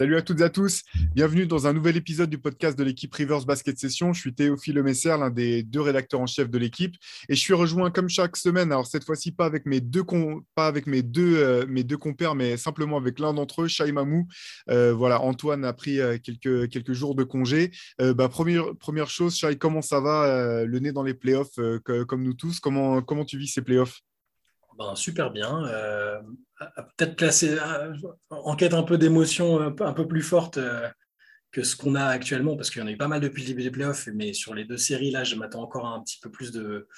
Salut à toutes et à tous. Bienvenue dans un nouvel épisode du podcast de l'équipe Rivers Basket Session. Je suis Théophile Messer, l'un des deux rédacteurs en chef de l'équipe. Et je suis rejoint comme chaque semaine, alors cette fois-ci pas avec mes deux, avec mes deux, euh, mes deux compères, mais simplement avec l'un d'entre eux, Shai Mamou. Euh, voilà, Antoine a pris euh, quelques, jours de congé. Bah, première, première chose, Shai, comment ça va le nez dans les playoffs comme nous tous comment, comment tu vis ces playoffs? Ben, super bien. Euh, peut-être placé en quête un peu d'émotion un, peu plus forte euh, que ce qu'on a actuellement, parce qu'il y en a eu pas mal depuis le début des playoffs, mais sur les deux séries, là, je m'attends encore un petit peu plus de,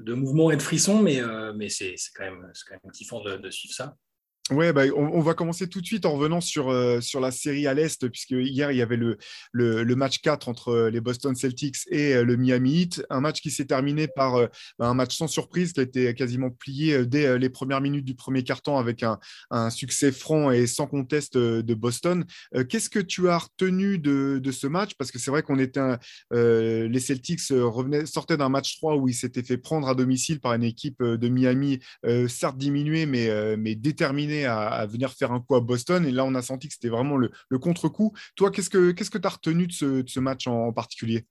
de mouvement et de frissons, mais, euh, mais c'est quand, même, quand même kiffant de suivre ça. Ouais, bah, on, va commencer tout de suite en revenant sur, euh, sur la série à l'Est, puisque hier, il y avait le, match 4 entre euh, les Boston Celtics et euh, le Miami Heat. Un match qui s'est terminé par bah, un match sans surprise, qui a été quasiment plié dès les premières minutes du premier quart-temps avec un, succès franc et sans conteste de Boston. Qu'est-ce que tu as retenu de, de ce match? Parce que c'est vrai qu'on était les Celtics sortaient d'un match 3 où ils s'étaient fait prendre à domicile par une équipe de Miami, certes diminuée, mais, mais déterminée à, venir faire un coup à Boston. Et là, on a senti que c'était vraiment le, contre-coup. Toi, qu'est-ce que tu que as retenu de ce, match en, particulier?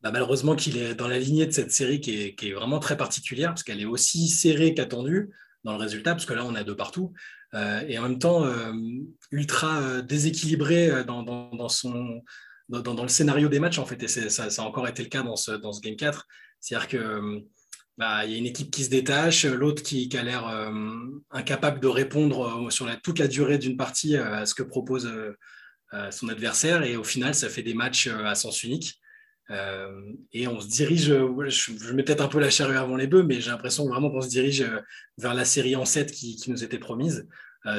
Bah, malheureusement qu'il est dans la lignée de cette série qui est, vraiment très particulière, parce qu'elle est aussi serrée qu'attendue dans le résultat, parce que là, on a deux partout, euh, et en même temps, euh, ultra euh, déséquilibré dans, son, dans, le scénario des matchs, en fait, et ça, a encore été le cas dans ce, dans ce Game 4. C'est-à-dire que bah, il y a une équipe qui se détache, l'autre qui, a l'air euh, incapable de répondre euh, sur toute la durée d'une partie euh, à ce que propose son adversaire. Et au final, ça fait des matchs à sens unique. et on se dirige, je, mets peut-être un peu la charrue avant les bœufs, mais j'ai l'impression vraiment qu'on se dirige vers la série en 7 qui, nous était promise.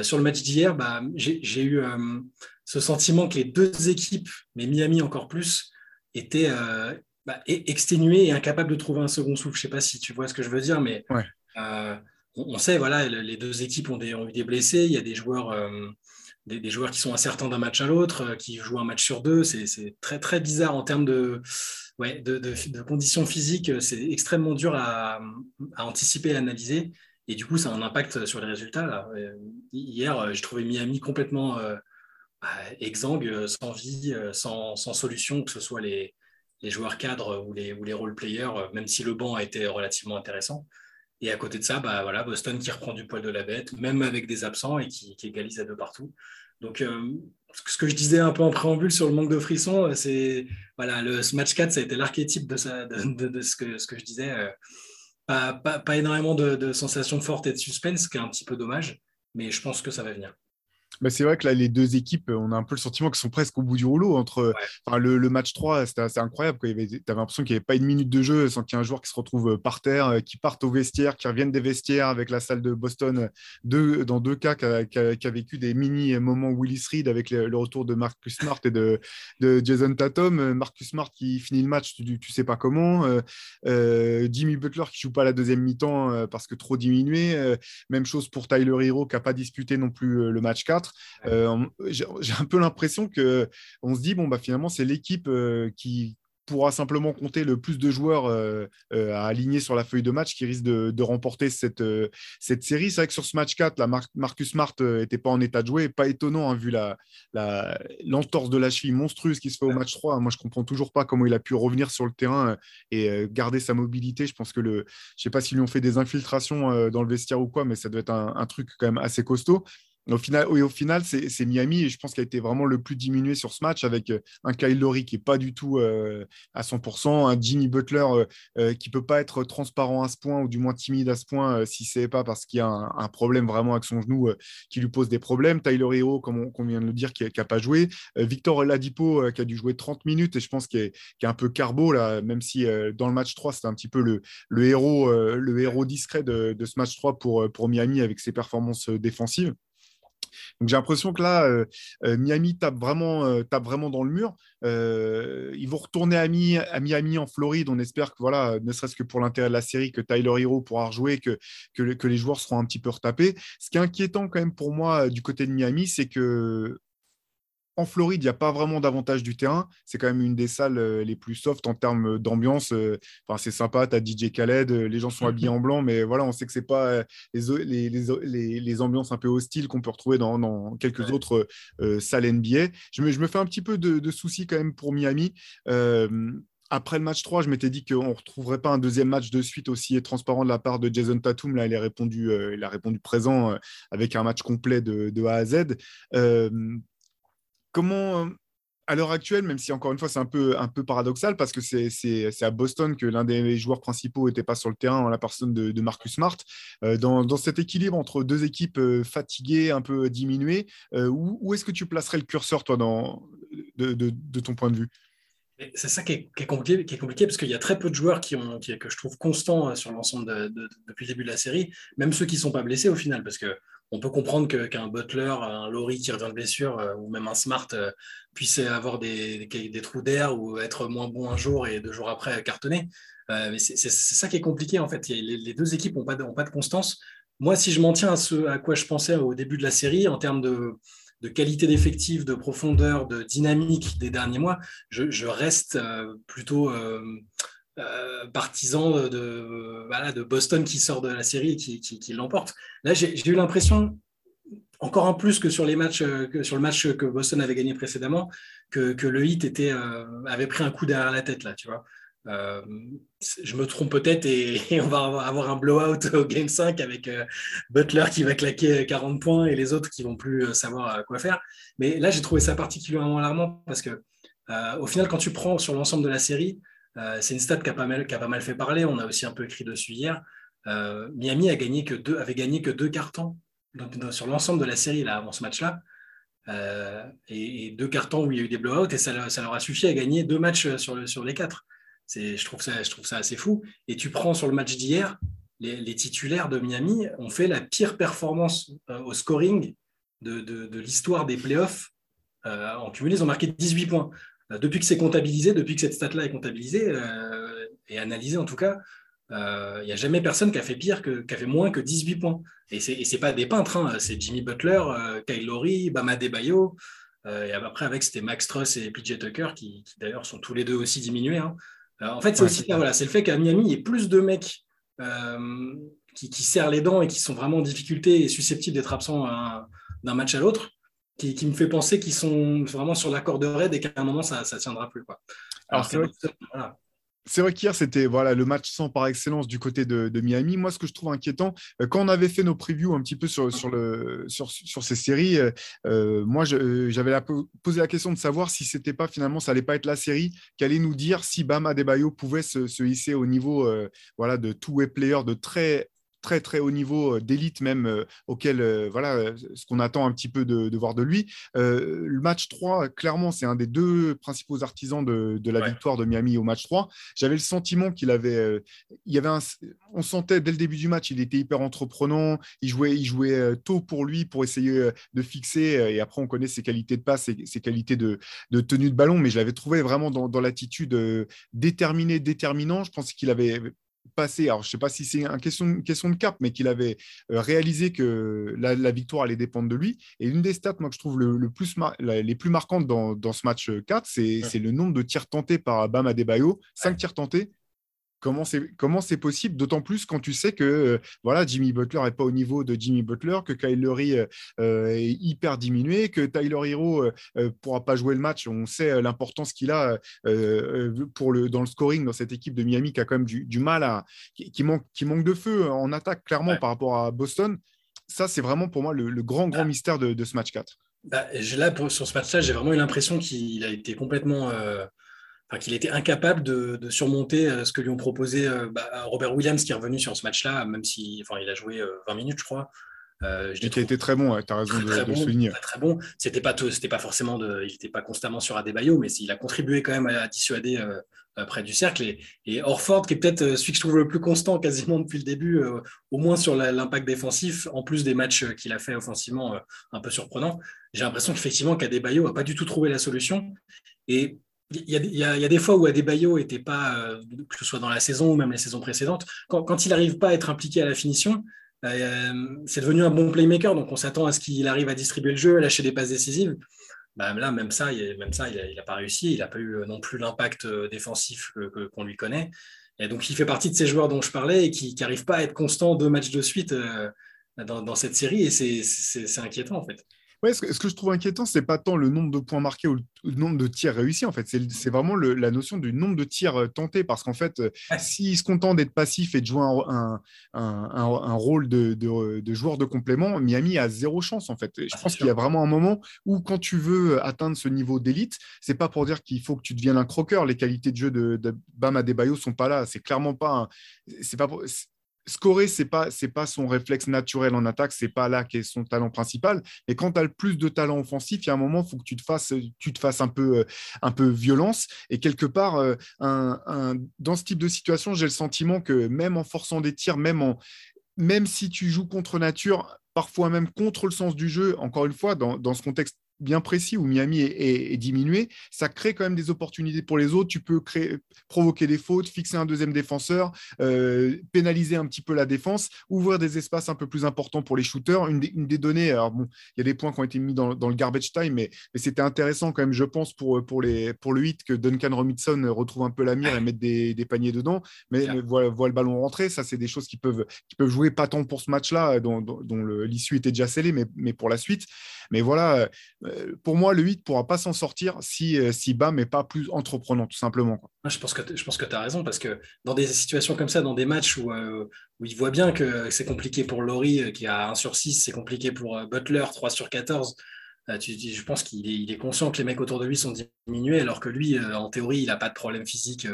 sur le match d'hier, bah, j'ai eu ce sentiment que les deux équipes, mais Miami encore plus, étaient bah, exténué et incapable de trouver un second souffle. Je ne sais pas si tu vois ce que je veux dire, mais euh, on, sait, voilà, les deux équipes ont, eu des blessés. Il y a des joueurs, euh, des, joueurs qui sont incertains d'un match à l'autre, euh, qui jouent un match sur deux. C'est très, très bizarre en termes de, ouais, de, conditions physiques. C'est extrêmement dur à, anticiper et à analyser. Et du coup, ça a un impact sur les résultats. Hier, j'ai trouvé Miami complètement bah, exsangue, sans vie, sans, sans, solution, que ce soit les, les joueurs cadres ou les, ou les role-players, euh, même si le banc a été relativement intéressant. Et à côté de ça, bah, voilà, Boston qui reprend du poil de la bête, même avec des absents et qui, égalise à deux partout. Donc, euh, ce que je disais un peu en préambule sur le manque de frissons, euh, c'est voilà, le, ce match 4, ça a été l'archétype de, de, ce, que, ce que je disais. Pas, pas, pas, énormément de, sensations fortes et de suspense, ce qui est un petit peu dommage, mais je pense que ça va venir. Bah, c'est vrai que là, les deux équipes, on a un peu le sentiment qu'elles sont presque au bout du rouleau. Entre le, match 3, c'était assez incroyable. Tu avais l'impression qu'il n'y avait pas une minute de jeu sans qu'il y ait un joueur qui se retrouve euh, par terre, euh, qui parte au vestiaire, qui revienne des vestiaires avec la salle de Boston. Deux, dans deux cas, qui a, vécu des mini moments Willis Reed avec le, retour de Marcus Smart et de, Jason Tatum. Euh, Marcus Smart qui finit le match, tu, ne sais pas comment. Jimmy Butler qui joue pas la deuxième mi-temps parce que trop diminué. même chose pour Tyler Hero qui n'a pas disputé non plus le match 4. Euh, j'ai un peu l'impression que on se dit bon bah finalement c'est l'équipe euh, qui pourra simplement compter le plus de joueurs euh, à aligner sur la feuille de match qui risque de, remporter cette, cette série. C'est vrai que sur ce match 4, la Marcus Smart n'était pas en état de jouer. Pas étonnant, hein, vu l'entorse la, de la cheville monstrueuse qui se fait au match 3. Moi, je ne comprends toujours pas comment il a pu revenir sur le terrain et garder sa mobilité. Je pense que le, je ne sais pas s'ils lui ont fait des infiltrations dans le vestiaire ou quoi, mais ça doit être un, un truc quand même assez costaud. Au final, au final, c'est Miami et je pense qu'il a été vraiment le plus diminué sur ce match avec euh, un Kyle Lowry qui n'est pas du tout euh, à 100%, un Jimmy Butler euh, qui ne peut pas être transparent à ce point ou du moins timide à ce point si ce n'est pas parce qu'il y a un, problème vraiment avec son genou qui lui pose des problèmes. Tyler Hero, comme on, vient de le dire, qui n'a pas joué. Victor Ladipo qui a dû jouer 30 minutes et je pense qu'il est, un peu carbo là, même si dans le match 3, c'était un petit peu le, héros, le héros discret de, de, ce match 3 pour, pour Miami avec ses performances défensives. Donc j'ai l'impression que là, euh, euh, Miami tape vraiment, euh, tape vraiment dans le mur. ils vont retourner à, Miami en Floride. On espère que, voilà, ne serait-ce que pour l'intérêt de la série, que Tyler Hero pourra rejouer, que, que, les joueurs seront un petit peu retapés. Ce qui est inquiétant quand même pour moi du côté de Miami, c'est que en Floride, il n'y a pas vraiment d'avantage du terrain. C'est quand même une des salles euh, les plus soft en termes d'ambiance. Euh, enfin, c'est sympa, tu as DJ Khaled, euh, les gens sont habillés en blanc, mais voilà, on sait que ce n'est pas les, les, ambiances un peu hostiles qu'on peut retrouver dans, quelques autres salles NBA. Je me, je me, fais un petit peu de, soucis quand même pour Miami. après le match 3, je m'étais dit qu'on ne retrouverait pas un deuxième match de suite aussi transparent de la part de Jason Tatum. Là, il a répondu, il a répondu présent avec un match complet de, de A à Z comment, euh, à l'heure actuelle, même si encore une fois c'est un peu, un peu paradoxal parce que c'est à Boston que l'un des joueurs principaux n'était pas sur le terrain en la personne de, Marcus Smart, euh, dans, cet équilibre entre deux équipes euh, fatiguées, un peu diminuées, où, est-ce que tu placerais le curseur, toi, dans, de, ton point de vue? C'est ça qui est, compliqué, qui est compliqué parce qu'il y a très peu de joueurs qui ont, que je trouve constants sur l'ensemble depuis le début de la série, même ceux qui ne sont pas blessés au final, parce que on peut comprendre qu'un Butler, un Laurie qui revient de blessure, euh, ou même un Smart euh, puisse avoir des, trous d'air ou être moins bon un jour et deux jours après cartonner. Euh, mais c'est ça qui est compliqué en fait. Les, deux équipes n'ont pas, de, pas de constance. Moi, si je m'en tiens à ce à quoi je pensais au début de la série, en termes de, qualité d'effectif, de profondeur, de dynamique des derniers mois, je, reste plutôt euh, partisan de, Boston qui sort de la série et qui, l'emporte. Là, j'ai eu l'impression, encore en plus euh, que sur le match que Boston avait gagné précédemment, que, le hit euh, avait pris un coup derrière la tête. Là, tu vois. je me trompe peut-être et, on va avoir un blowout au Game 5 avec Butler qui va claquer 40 points et les autres qui vont plus savoir quoi faire. Mais là, j'ai trouvé ça particulièrement alarmant parce que au final, quand tu prends sur l'ensemble de la série, euh, c'est une stat qui a, pas mal, fait parler. On a aussi un peu écrit dessus hier. Euh, Miami avait gagné que deux cartons sur l'ensemble de la série là, avant ce match-là. Euh, et, deux cartons où il y a eu des blowouts et ça, leur a suffi à gagner deux matchs sur, les quatre. Je trouve, ça, assez fou. Et tu prends sur le match d'hier, les, titulaires de Miami ont fait la pire performance au scoring de, de l'histoire des playoffs. en cumulé, ils ont marqué 18 points. Euh, depuis que c'est comptabilisé, depuis que cette stat-là est comptabilisée euh, et analysée en tout cas, il euh, n'y a jamais personne qui a fait pire, que, qui a fait moins que 18 points. Et ce n'est pas des peintres, hein. c'est Jimmy Butler, Kyle Lowry, Bama Debayo. et après, avec, c'était Max Truss et PJ Tucker, qui, d'ailleurs sont tous les deux aussi diminués. Hein. en fait, c'est aussi voilà, c'est le fait qu'à Miami, il y ait plus de mecs qui, qui, serrent les dents et qui sont vraiment en difficulté et susceptibles d'être absents d'un match à l'autre qui, me fait penser qu'ils sont vraiment sur la corde raide et qu'à un moment, ça ne tiendra plus. Quoi. Alors, c'est vrai, qu'hier, c'était voilà, le match sans par excellence du côté de, Miami. Moi, ce que je trouve inquiétant, euh, quand on avait fait nos previews un petit peu sur, sur, le, sur, sur ces séries, euh, euh, moi, j'avais posé la question de savoir si c'était pas finalement, ça allait pas être la série qui allait nous dire si Bama Debayo pouvait se, se hisser au niveau voilà, de two-way player de très très très haut niveau euh, d'élite même euh, auquel euh, voilà ce qu'on attend un petit peu de, voir de lui. le match 3, clairement, c'est un des deux principaux artisans de, la victoire de Miami au match 3. J'avais le sentiment qu'il avait, il y avait on sentait dès le début du match, il était hyper entreprenant, il jouait, il jouait tôt pour lui pour essayer de fixer. Et après, on connaît ses qualités de passe et ses qualités de, tenue de ballon, mais je l'avais trouvé vraiment dans, dans l'attitude déterminée, déterminant. Je pense qu'il avait passé, alors je ne sais pas si c'est une question, question de cap, mais qu'il avait euh, réalisé que la, victoire allait dépendre de lui. Et une des stats, moi, que je trouve le, plus les plus marquantes dans, dans ce match 4, c'est le nombre de tirs tentés par Bam Adebayo. 5 tirs tentés, Comment c'est comment c'est possible D'autant plus quand tu sais que euh, voilà Jimmy Butler n'est pas au niveau de Jimmy Butler, que Kyle Lowry euh, euh, est hyper diminué, que Tyler Hero ne pourra pas jouer le match. On sait l'importance qu'il a pour le dans le scoring dans cette équipe de Miami qui a quand même du, mal à qui, manque qui manque de feu en attaque clairement par rapport à Boston. Ça c'est vraiment pour moi le, grand grand mystère de, ce match 4. Bah, là, sur ce match-là, j'ai vraiment eu l'impression qu'il a été complètement qu'il était incapable de, surmonter euh, ce que lui ont proposé euh, bah, Robert Williams, qui est revenu sur ce match-là, même si enfin, il a joué 20 euh, minutes, je crois. Euh, je qui a été très bon, tu as raison de, le souligner. Très, bon. C'était pas, c'était pas forcément de, il n'était pas constamment sur Adebayo, mais il a contribué quand même à, dissuader près du cercle. Et, et, Orford, qui est peut-être celui que je trouve le plus constant quasiment depuis le début, au moins sur l'impact défensif, en plus des matchs qu'il a fait offensivement un peu surprenant. J'ai l'impression qu'effectivement qu'Adebayo n'a pas du tout trouvé la solution. Et il y, a, des fois où Adebayo n'était pas, euh, que ce soit dans la saison ou même les saisons précédentes, quand, il n'arrive pas à être impliqué à la finition, euh, c'est devenu un bon playmaker. Donc on s'attend à ce qu'il arrive à distribuer le jeu, à lâcher des passes décisives. bah, là, même ça, il, n'a pas réussi. Il n'a pas eu non plus l'impact défensif qu'on lui connaît. Et donc, il fait partie de ces joueurs dont je parlais et qui n'arrivent pas à être constant deux matchs de suite dans, cette série. Et c'est inquiétant, en fait ce, que, je trouve inquiétant, c'est pas tant le nombre de points marqués ou le, nombre de tirs réussis. En fait, c'est vraiment la notion du nombre de tirs euh, tentés. Parce qu'en fait, euh, s'il se content d'être passif et de jouer un, rôle de, joueur de complément, Miami a zéro chance. En fait, je ah, pense qu'il y a vraiment un moment où, quand tu veux atteindre ce niveau d'élite, c'est pas pour dire qu'il faut que tu deviennes un croqueur. Les qualités de jeu de, de Bam Adebayo sont pas là. C'est clairement pas. C'est pas scorer, ce n'est pas, pas son réflexe naturel en attaque, c'est pas là qu'est son talent principal. Et quand tu as le plus de talent offensif, il y a un moment, faut que tu te fasses, tu te fasses un, peu, euh, un peu violence. Et quelque part, euh, un, dans ce type de situation, j'ai le sentiment que même en forçant des tirs, même, en, même si tu joues contre nature, parfois même contre le sens du jeu, encore une fois, dans, dans ce contexte bien précis où Miami est, diminué, ça crée quand même des opportunités pour les autres. Tu peux créer, provoquer des fautes, fixer un deuxième défenseur, euh, pénaliser un petit peu la défense, ouvrir des espaces un peu plus importants pour les shooters. Une des, données, alors bon, il y a des points qui ont été mis dans, le garbage time, mais, c'était intéressant quand même, je pense, pour, pour, les, pour le hit que Duncan Robinson retrouve un peu la mire et mette des, paniers dedans, mais, voit, le ballon rentrer. Ça, c'est des choses qui peuvent, qui peuvent jouer pas tant pour ce match-là, dont, dont l'issue était déjà scellée, mais, mais pour la suite. Mais voilà, euh, pour moi, le 8 ne pourra pas s'en sortir si, euh, si Bam n'est pas plus entreprenant, tout simplement. Je pense que tu as raison, parce que dans des situations comme ça, dans des matchs où, euh, où il voit bien que c'est compliqué pour Laurie, qui a 1 sur 6, c'est compliqué pour Butler, 3 sur 14, je pense qu'il est, conscient que les mecs autour de lui sont diminués, alors que lui, en théorie, il n'a pas de problème physique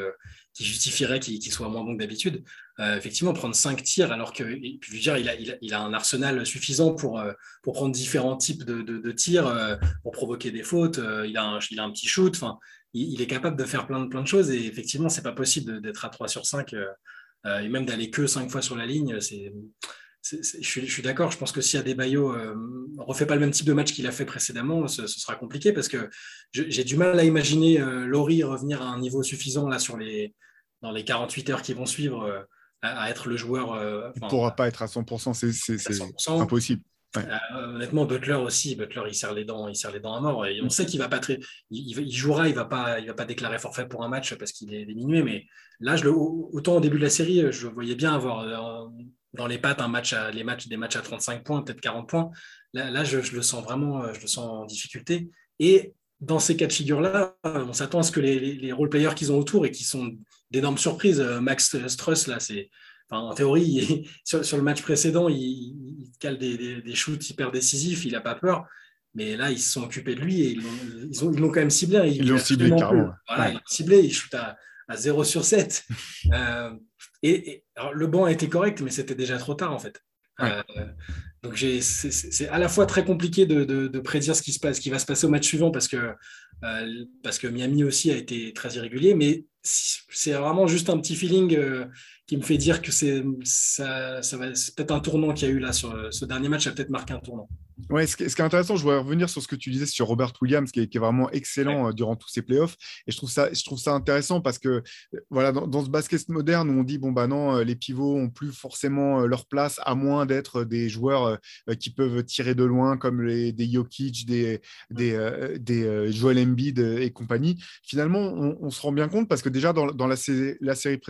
qui justifierait qu'il soit moins bon que d'habitude. Euh, effectivement, prendre cinq tirs, alors que je dire, il, a, un arsenal suffisant pour, euh, pour prendre différents types de, tirs, euh, pour provoquer des fautes. il, a un, il a un petit shoot. Il, est capable de faire plein de, plein de choses. Et effectivement, c'est pas possible d'être à 3 sur 5 et même d'aller que 5 fois sur la ligne. C'est je suis, je suis d'accord. Je pense que si Adebayo ne refait pas le même type de match qu'il a fait précédemment, ce, sera compliqué parce que j'ai du mal à imaginer euh, Laurie revenir à un niveau suffisant là sur les, dans les 48 heures qui vont suivre euh, à, être le joueur. Euh, il ne pourra pas être à 100%, c'est impossible. honnêtement, Butler aussi, Butler il serre les dents, il serre les dents à mort. Et on mm. sait qu'il va pas très, il, jouera, il va pas, il va pas déclarer forfait pour un match parce qu'il est diminué. Mais là, je le, autant au début de la série, je voyais bien avoir dans les pattes un match à, les matchs, des matchs à 35 points, peut-être 40 points. Là, je, le sens vraiment, euh, je le sens en difficulté. Et dans ces cas de figure-là, euh, on s'attend à ce que les, les, role-players qu'ils ont autour et qui sont d'énormes surprises, euh, Max Struss, là, c'est, en théorie, sur, le match précédent, il, cale des, des, shoots hyper décisifs, il n'a pas peur. Mais là, ils se sont occupés de lui et ils l'ont ils ont, quand même ciblé. Ils l'ont ciblé carrément. Voilà, ciblé, il shoot à, à 0 sur 7. Et, le banc a été correct, mais c'était déjà trop tard en fait. Euh, donc c'est à la fois très compliqué de, prédire ce qui, se passe, ce qui va se passer au match suivant parce que, euh, parce que Miami aussi a été très irrégulier, mais c'est vraiment juste un petit feeling euh, qui me fait dire que c'est ça, ça peut-être un tournant qu'il y a eu là sur ce dernier match a peut-être marqué un tournant. Ouais, ce, qui est intéressant, je voudrais revenir sur ce que tu disais sur Robert Williams, qui est, vraiment excellent euh, durant tous ces playoffs. Et je trouve ça, je trouve ça intéressant parce que euh, voilà, dans, ce basket moderne où on dit bon bah non, euh, les pivots ont plus forcément leur place à moins d'être des joueurs qui peuvent tirer de loin comme les, des Jokic, des, des, des Joel Embiid et compagnie. Finalement, on, se rend bien compte parce que déjà dans, la, la, série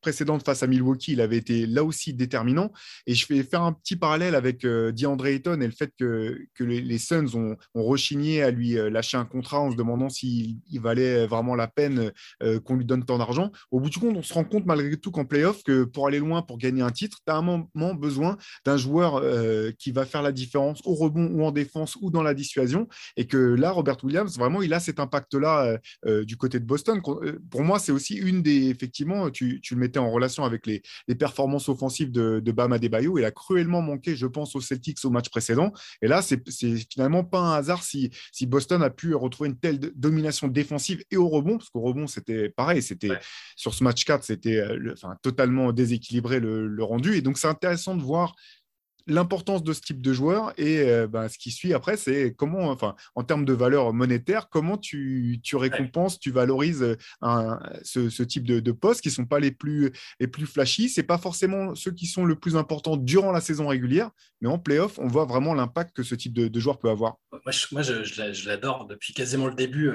précédente face à Milwaukee, il avait été là aussi déterminant. Et je vais faire un petit parallèle avec DeAndre Ayton et le fait que que, les, Suns ont, rechigné à lui euh, lâcher un contrat en se demandant s'il valait vraiment la peine euh, qu'on lui donne tant d'argent. Au bout du compte, on se rend compte malgré tout qu'en playoff, que pour aller loin, pour gagner un titre, tu as un moment besoin d'un joueur euh, qui va faire la différence au rebond ou en défense ou dans la dissuasion. Et que là, Robert Williams, vraiment, il a cet impact-là du côté de Boston. Pour moi, c'est aussi une des, effectivement, tu, le mettais en relation avec les, performances offensives de, de Bama Debayo. Il a cruellement manqué, je pense, aux Celtics au match précédent. Et là, c'est finalement pas un hasard si, si, Boston a pu retrouver une telle domination défensive et au rebond, parce qu'au rebond, c'était pareil, c'était sur ce match 4, c'était euh, enfin, totalement déséquilibré le, rendu. Et donc, c'est intéressant de voir l'importance de ce type de joueur et ben, ce qui suit après, c'est comment, enfin, en termes de valeur monétaire, comment tu, tu récompenses, tu valorises ce, type de, postes qui ne sont pas les plus, les plus flashy. Ce pas forcément ceux qui sont le plus importants durant la saison régulière, mais en playoff, on voit vraiment l'impact que ce type de, joueur peut avoir. Moi, je, l'adore depuis quasiment le début.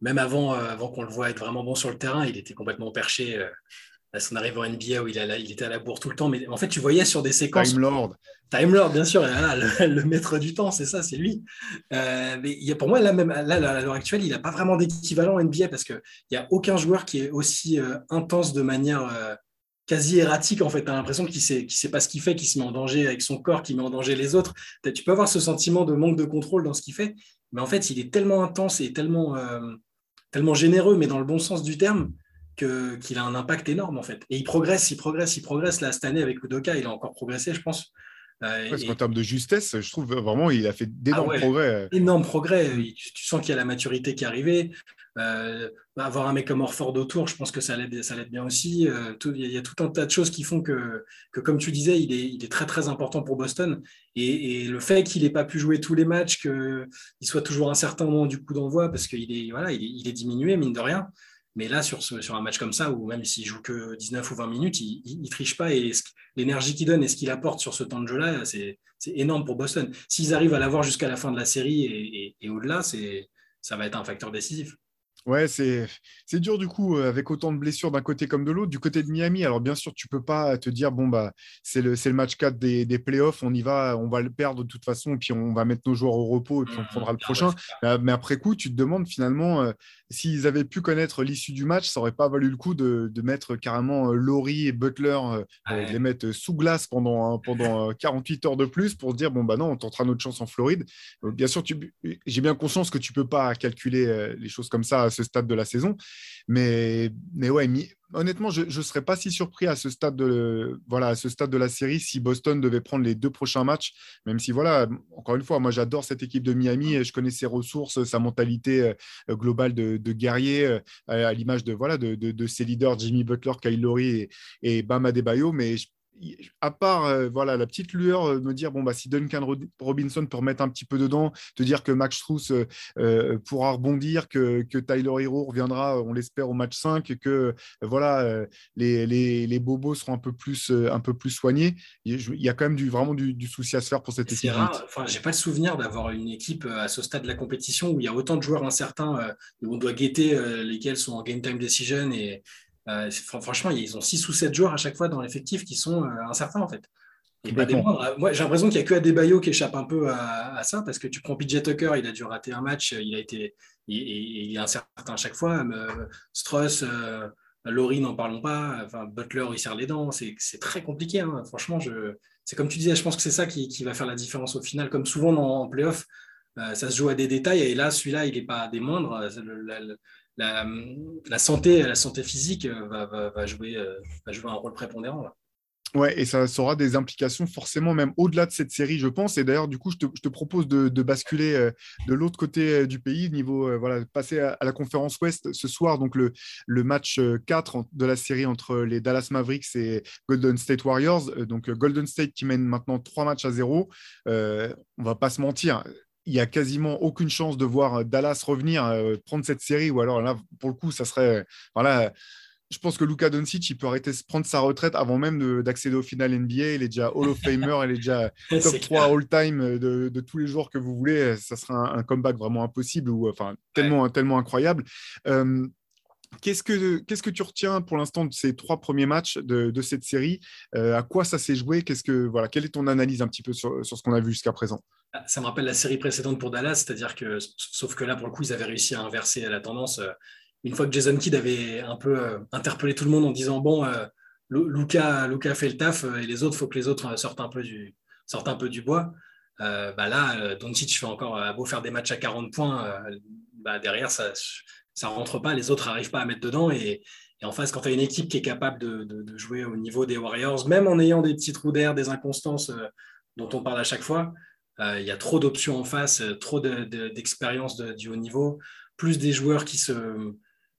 même avant, avant qu'on le voit être vraiment bon sur le terrain, il était complètement perché à son arrivée en NBA où il, il, était à la bourre tout le temps. Mais en fait, tu voyais sur des séquences. Time Lord. Time Lord, bien sûr, le, maître du temps, c'est ça, c'est lui. Euh, mais il y a, pour moi, là, même, là, à l'heure actuelle, il n'a pas vraiment d'équivalent en NBA parce qu'il n'y a aucun joueur qui est aussi euh, intense de manière euh, quasi erratique. En fait, tu as l'impression qu'il ne sait, sait pas ce qu'il fait, qu'il se met en danger avec son corps, qu'il met en danger les autres. Tu peux avoir ce sentiment de manque de contrôle dans ce qu'il fait, mais en fait, il est tellement intense et tellement, tellement généreux, mais dans le bon sens du terme qu'il a un impact énorme en fait. Et il progresse, il progresse, il progresse. Là, cette année, avec Udoka, il a encore progressé, je pense. Euh, en termes de justesse, je trouve vraiment il a fait d'énormes ah progrès. Énorme progrès. Tu, sens qu'il y a la maturité qui est arrivée. Euh, avoir un mec comme Orford autour, je pense que ça l'aide, ça l'aide bien aussi. Euh, il y a tout un tas de choses qui font que, que comme tu disais, il est, il est très très important pour Boston. Et, le fait qu'il n'ait pas pu jouer tous les matchs, qu'il soit toujours un certain moment du coup d'envoi, parce qu'il est, voilà, il est, il est diminué, mine de rien. Mais là, sur, sur un match comme ça, où même s'il joue que 19 ou 20 minutes, il ne triche pas et l'énergie qu'il donne et ce qu'il apporte sur ce temps de jeu-là, c'est énorme pour Boston. S'ils arrivent à l'avoir jusqu'à la fin de la série et, et au-delà, ça va être un facteur décisif. Ouais, c'est dur du coup, euh, avec autant de blessures d'un côté comme de l'autre. Du côté de Miami, alors bien sûr, tu peux pas te dire, bon, bah, c'est le, le match 4 des, des, playoffs, on y va, on va le perdre de toute façon, puis on va mettre nos joueurs au repos et puis on mmh, prendra le ah prochain. mais après coup, tu te demandes finalement, euh, s'ils avaient pu connaître l'issue du match, ça aurait pas valu le coup de, de mettre carrément euh, Laurie et Butler, les mettre sous glace pendant, pendant 48 heures de plus pour se dire, bon, bah non, on tentera notre chance en Floride. bien sûr, j'ai bien conscience que tu peux pas calculer les choses comme ça ce stade de la saison. Mais, mais ouais, honnêtement, je ne serais pas si surpris à ce, stade de, la série si Boston devait prendre les deux prochains matchs, même si, voilà, encore une fois, moi j'adore cette équipe de Miami, je connais ses ressources, sa mentalité euh, globale de, guerrier, euh, à l'image de, voilà, de, ses leaders Jimmy Butler, Kyle Lowry et, et Bam Adebayo, mais à part euh, voilà, la petite lueur, euh, me dire bon, bah, si Duncan Robinson peut remettre un petit peu dedans, te dire que Max Struss euh, pourra rebondir, que, que, Tyler Hero reviendra, on l'espère, au match 5, que voilà, les, les, les, bobos seront un peu plus, un peu plus soignés. Il y a quand même du, vraiment du, du souci à se faire pour cette équipe. Enfin, j'ai pas le souvenir d'avoir une équipe à ce stade de la compétition où il y a autant de joueurs incertains, où on doit guetter lesquels sont en game time decision et euh, franchement, ils ont 6 ou 7 joueurs à chaque fois dans l'effectif qui sont euh, incertains en fait. Moi, j'ai l'impression qu'il n'y a que Adebayo qui échappe un peu à, ça parce que tu prends PJ Tucker, il a dû rater un match, il a été, il, est incertain à chaque fois. Euh, Struss, Laurie, n'en parlons pas. Enfin, Butler, il serre les dents. C'est très compliqué. Hein. Franchement, je... c'est comme tu disais, je pense que c'est ça qui, va faire la différence au final. Comme souvent en playoff, ça se joue à des détails. Et là, celui-là, il n'est pas des moindres la, santé, la santé physique euh, va, jouer, euh, va jouer un rôle prépondérant. Ouais, et ça, aura des implications forcément même au-delà de cette série, je pense. Et d'ailleurs, du coup, je te, propose de, basculer euh, de l'autre côté du pays, niveau voilà, passer à, la conférence Ouest ce soir. Donc le, match 4 de la série entre les Dallas Mavericks et Golden State Warriors. Donc Golden State qui mène maintenant trois matchs à zéro. on va pas se mentir, il n'y a quasiment aucune chance de voir euh, Dallas revenir, euh, prendre cette série, ou alors là, pour le coup, ça serait. Voilà, je pense que Luka Doncic, il peut arrêter de prendre sa retraite avant même d'accéder au final NBA. Il est déjà Hall of Famer, il est déjà top 3 all-time euh, de, tous les jours que vous voulez. Ça sera un, comeback vraiment impossible ou enfin tellement, tellement incroyable. Qu'est-ce que, que tu retiens pour l'instant de ces trois premiers matchs de, cette série? Euh, À quoi ça s'est joué? Qu'est-ce que, voilà, Quelle est ton analyse un petit peu sur, ce qu'on a vu jusqu'à présent? Ah, Ça me rappelle la série précédente pour Dallas, c'est-à-dire que, sauf que là, pour le coup, ils avaient réussi à inverser la tendance. Euh, une fois que Jason Kidd avait un peu euh, interpellé tout le monde en disant Bon, Luca, Luca fait le taf et les autres, il faut que les autres sortent un peu du, sortent un peu du bois. bah là, Doncic fait encore, beau faire des matchs à 40 points, bah derrière, ça ça rentre pas, les autres n'arrivent pas à mettre dedans. Et, en face, quand tu as une équipe qui est capable de, jouer au niveau des Warriors, même en ayant des petits trous d'air, des inconstances euh, dont on parle à chaque fois, euh, il y a trop d'options en face, euh, trop d'expérience du haut niveau, plus des joueurs qui se,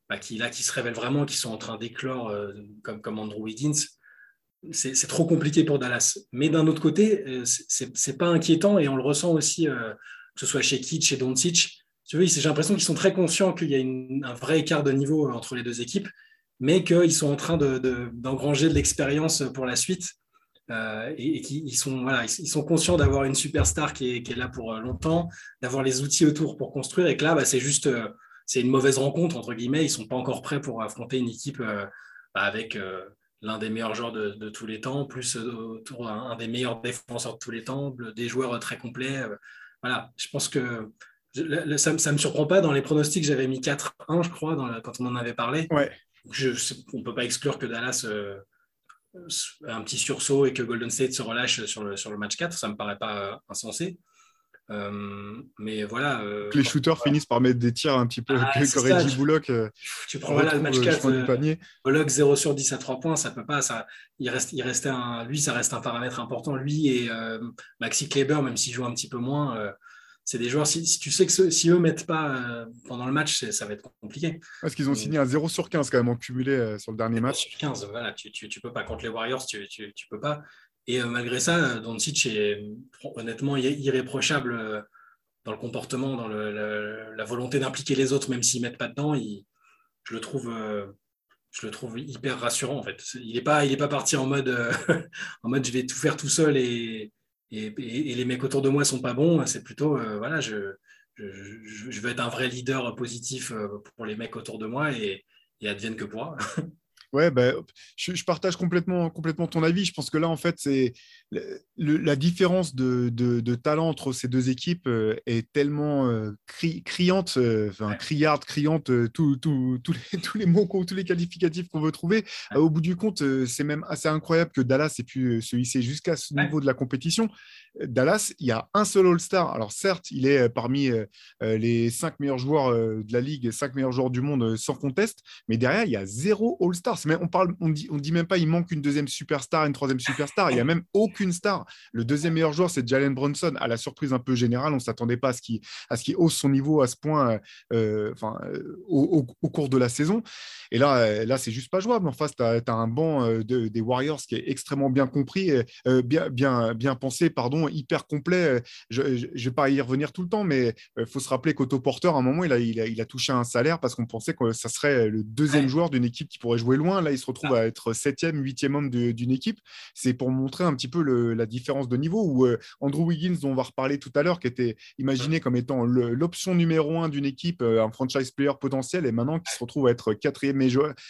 bah, qui, là, qui se révèlent vraiment, qui sont en train d'éclore, comme, Andrew Wiggins. c'est trop compliqué pour Dallas. Mais d'un autre côté, c'est pas inquiétant et on le ressent aussi, que ce soit chez Kitsch, chez Doncic. J'ai l'impression qu'ils sont très conscients qu'il y a un vrai écart de niveau entre les deux équipes, mais qu'ils sont en train d'engranger de, l'expérience pour la suite. et, qu'ils sont, voilà, ils sont conscients d'avoir une superstar qui est, là pour longtemps, d'avoir les outils autour pour construire, et que là, bah, c'est juste c'est une mauvaise rencontre, entre guillemets. Ils ne sont pas encore prêts pour affronter une équipe euh, bah, avec euh, l'un des meilleurs joueurs de, tous les temps, plus euh, autour un, des meilleurs défenseurs de tous les temps, des joueurs très complets. voilà, je pense que ça ne me surprend pas. Dans les pronostics, j'avais mis 4-1, je crois, quand on en avait parlé. Ouais. on ne peut pas exclure que Dallas un petit sursaut et que Golden State se relâche sur le, sur le match 4. Ça ne me paraît pas insensé. Euh, mais voilà. Euh, les shooters finissent par mettre des tirs un petit peu ah, comme dit Bullock. Euh, tu prends voilà, le match 4, Bullock 0 sur 10 à 3 points, ça peut pas. Ça, il reste, il restait un, lui, ça reste un paramètre important. Lui et Maxi Kleber, même s'il joue un petit peu moins, c'est des joueurs. Si, tu sais que si eux mettent pas pendant le match, ça va être compliqué. Parce qu'ils ont signé un 0 sur 15 quand même en cumulé sur le dernier match. Sur 15, voilà, tu, tu, tu, peux pas contre les Warriors, tu, tu, tu peux pas. Et euh, malgré ça, Doncic est honnêtement irréprochable euh, dans le comportement, dans la volonté d'impliquer les autres, même s'ils ne mettent pas dedans. je, le trouve, euh, je le trouve hyper rassurant en fait. Il n'est pas, il pas parti en mode, en mode je vais tout faire tout seul et, et, les mecs autour de moi sont pas bons. C'est plutôt voilà, je, je, veux être un vrai leader positif pour les mecs autour de moi et, et advienne que pourra. Ouais, bah, je, partage complètement, complètement ton avis. Je pense que là, en fait, c'est la différence de, de, talent entre ces deux équipes euh, est tellement euh, criante, euh, enfin, criarde, criante, tous les, tous les mots, tous les qualificatifs qu'on veut trouver. au bout du compte, c'est même assez incroyable que Dallas ait pu se hisser jusqu'à ce niveau de la compétition. Dallas, il y a un seul All-Star. Alors certes, il est parmi les cinq meilleurs joueurs de la ligue, cinq meilleurs joueurs du monde sans conteste, mais derrière, il y a zéro All-Star. On parle, on dit, on dit même pas, il manque une deuxième superstar, une troisième superstar. Il y a même aucune star. Le deuxième meilleur joueur, c'est Jalen Brunson. À la surprise un peu générale, on s'attendait pas à ce qu'il ce hausse son niveau à ce point, enfin, au, cours de la saison. Et là, là, c'est juste pas jouable. En face, tu as, un banc des Warriors qui est extrêmement bien compris, bien, bien, bien pensé, pardon hyper complet. Je ne vais pas y revenir tout le temps, mais il faut se rappeler qu'Autoporteur, à un moment, il a, il, a, touché un salaire parce qu'on pensait que ça serait le deuxième joueur d'une équipe qui pourrait jouer loin. Là, il se retrouve à être septième, huitième homme d'une équipe. C'est pour montrer un petit peu la différence de niveau où euh, Andrew Wiggins, dont on va reparler tout à l'heure, qui était imaginé comme étant l'option numéro un d'une équipe, euh, un franchise player potentiel, et maintenant qui se retrouve à être quatrième,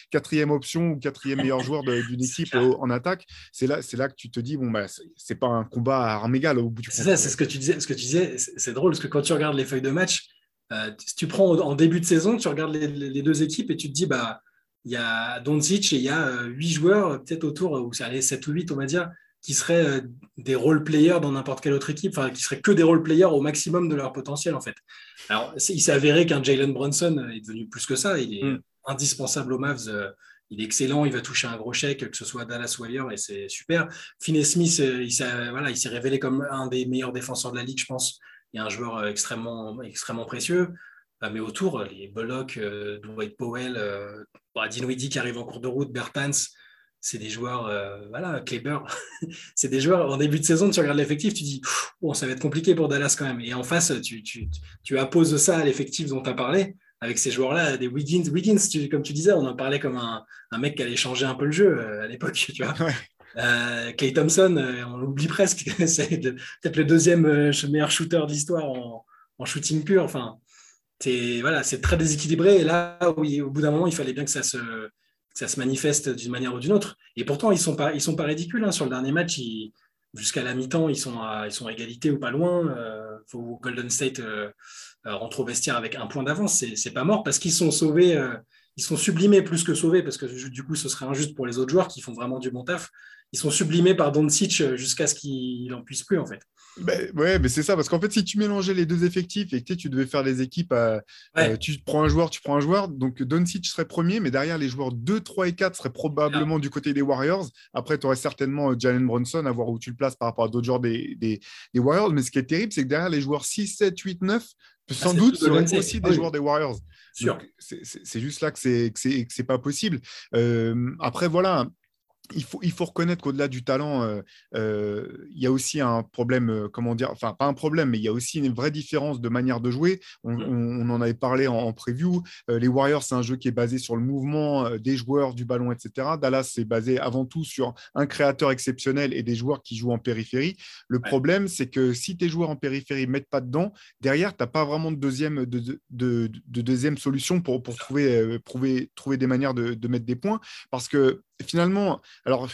quatrième option ou quatrième meilleur joueur d'une équipe en attaque. C'est là, là que tu te dis, bon, bah, c'est pas un combat armé c'est ça, c'est ce que tu disais. Ce que tu disais, c'est drôle parce que quand tu regardes les feuilles de match, euh, si tu prends en début de saison, tu regardes les, deux équipes et tu te dis, bah, il y a Doncic et il y a euh, huit joueurs, peut-être autour, ou c'est 7 ou 8, on va dire, qui seraient euh, des role players dans n'importe quelle autre équipe, enfin, qui seraient que des role players au maximum de leur potentiel, en fait. Alors, il s'est avéré qu'un Jalen Brunson est devenu plus que ça. Il est mm. indispensable aux Mavs il est excellent, il va toucher un gros chèque, que ce soit Dallas ou ailleurs, et c'est super. Finney Smith, euh, il s'est voilà, révélé comme un des meilleurs défenseurs de la ligue, je pense. Il a un joueur euh, extrêmement, extrêmement précieux. Euh, mais autour, les Bullock, Dwight Powell, Dinwiddie qui arrive en cours de route, Bertans, c'est des joueurs, voilà, Kleber, c'est des joueurs, en début de saison, tu regardes l'effectif, tu dis, bon, ça va être compliqué pour Dallas quand même. Et en face, tu, tu, tu apposes ça à l'effectif dont tu as parlé avec ces joueurs-là, des Wiggins. Wiggins, comme tu disais, on en parlait comme un, mec qui allait changer un peu le jeu euh, à l'époque, tu vois. Euh, Clay Thompson, euh, on l'oublie presque, c'est peut-être le deuxième meilleur shooter de l'histoire en, shooting pur. Enfin, c'est voilà, c'est très déséquilibré. Et là, oui, au bout d'un moment, il fallait bien que ça se, ça se manifeste d'une manière ou d'une autre. Et pourtant, ils sont pas, sont pas ridicules. Hein. Sur le dernier match, jusqu'à la mi-temps, ils sont à, égalité ou pas loin. faut Golden State euh, rentre au vestiaire avec un point d'avance, c'est pas mort parce qu'ils sont sauvés, euh, ils sont sublimés plus que sauvés parce que du coup ce serait injuste pour les autres joueurs qui font vraiment du bon taf. Ils sont sublimés par Doncic euh, jusqu'à ce qu'il n'en puisse plus en fait. Ben, ouais, mais c'est ça, parce qu'en fait, si tu mélangeais les deux effectifs et que tu devais faire les équipes, tu prends un joueur, tu prends un joueur, donc Doncic serait premier, mais derrière les joueurs 2, 3 et 4 seraient probablement du côté des Warriors. Après, tu aurais certainement Jalen Bronson à voir où tu le places par rapport à d'autres joueurs des, des, Warriors. Mais ce qui est terrible, c'est que derrière les joueurs 6, 7, 8, 9, sans doute seront aussi des joueurs des Warriors. C'est juste là que c'est pas possible. Euh, après, voilà, il faut, il faut reconnaître qu'au-delà du talent, euh, euh, il y a aussi un problème, euh, comment dire, enfin pas un problème, mais il y a aussi une vraie différence de manière de jouer. On, mm. en avait parlé en, preview. les Warriors, c'est un jeu qui est basé sur le mouvement des joueurs, du ballon, etc. Dallas, c'est basé avant tout sur un créateur exceptionnel et des joueurs qui jouent en périphérie. Le problème, c'est que si tes joueurs en périphérie ne mettent pas dedans, derrière, tu n'as pas vraiment de deuxième, de, de, deuxième solution pour, pour trouver, trouver des manières de, de mettre des points. Parce que finalement, alors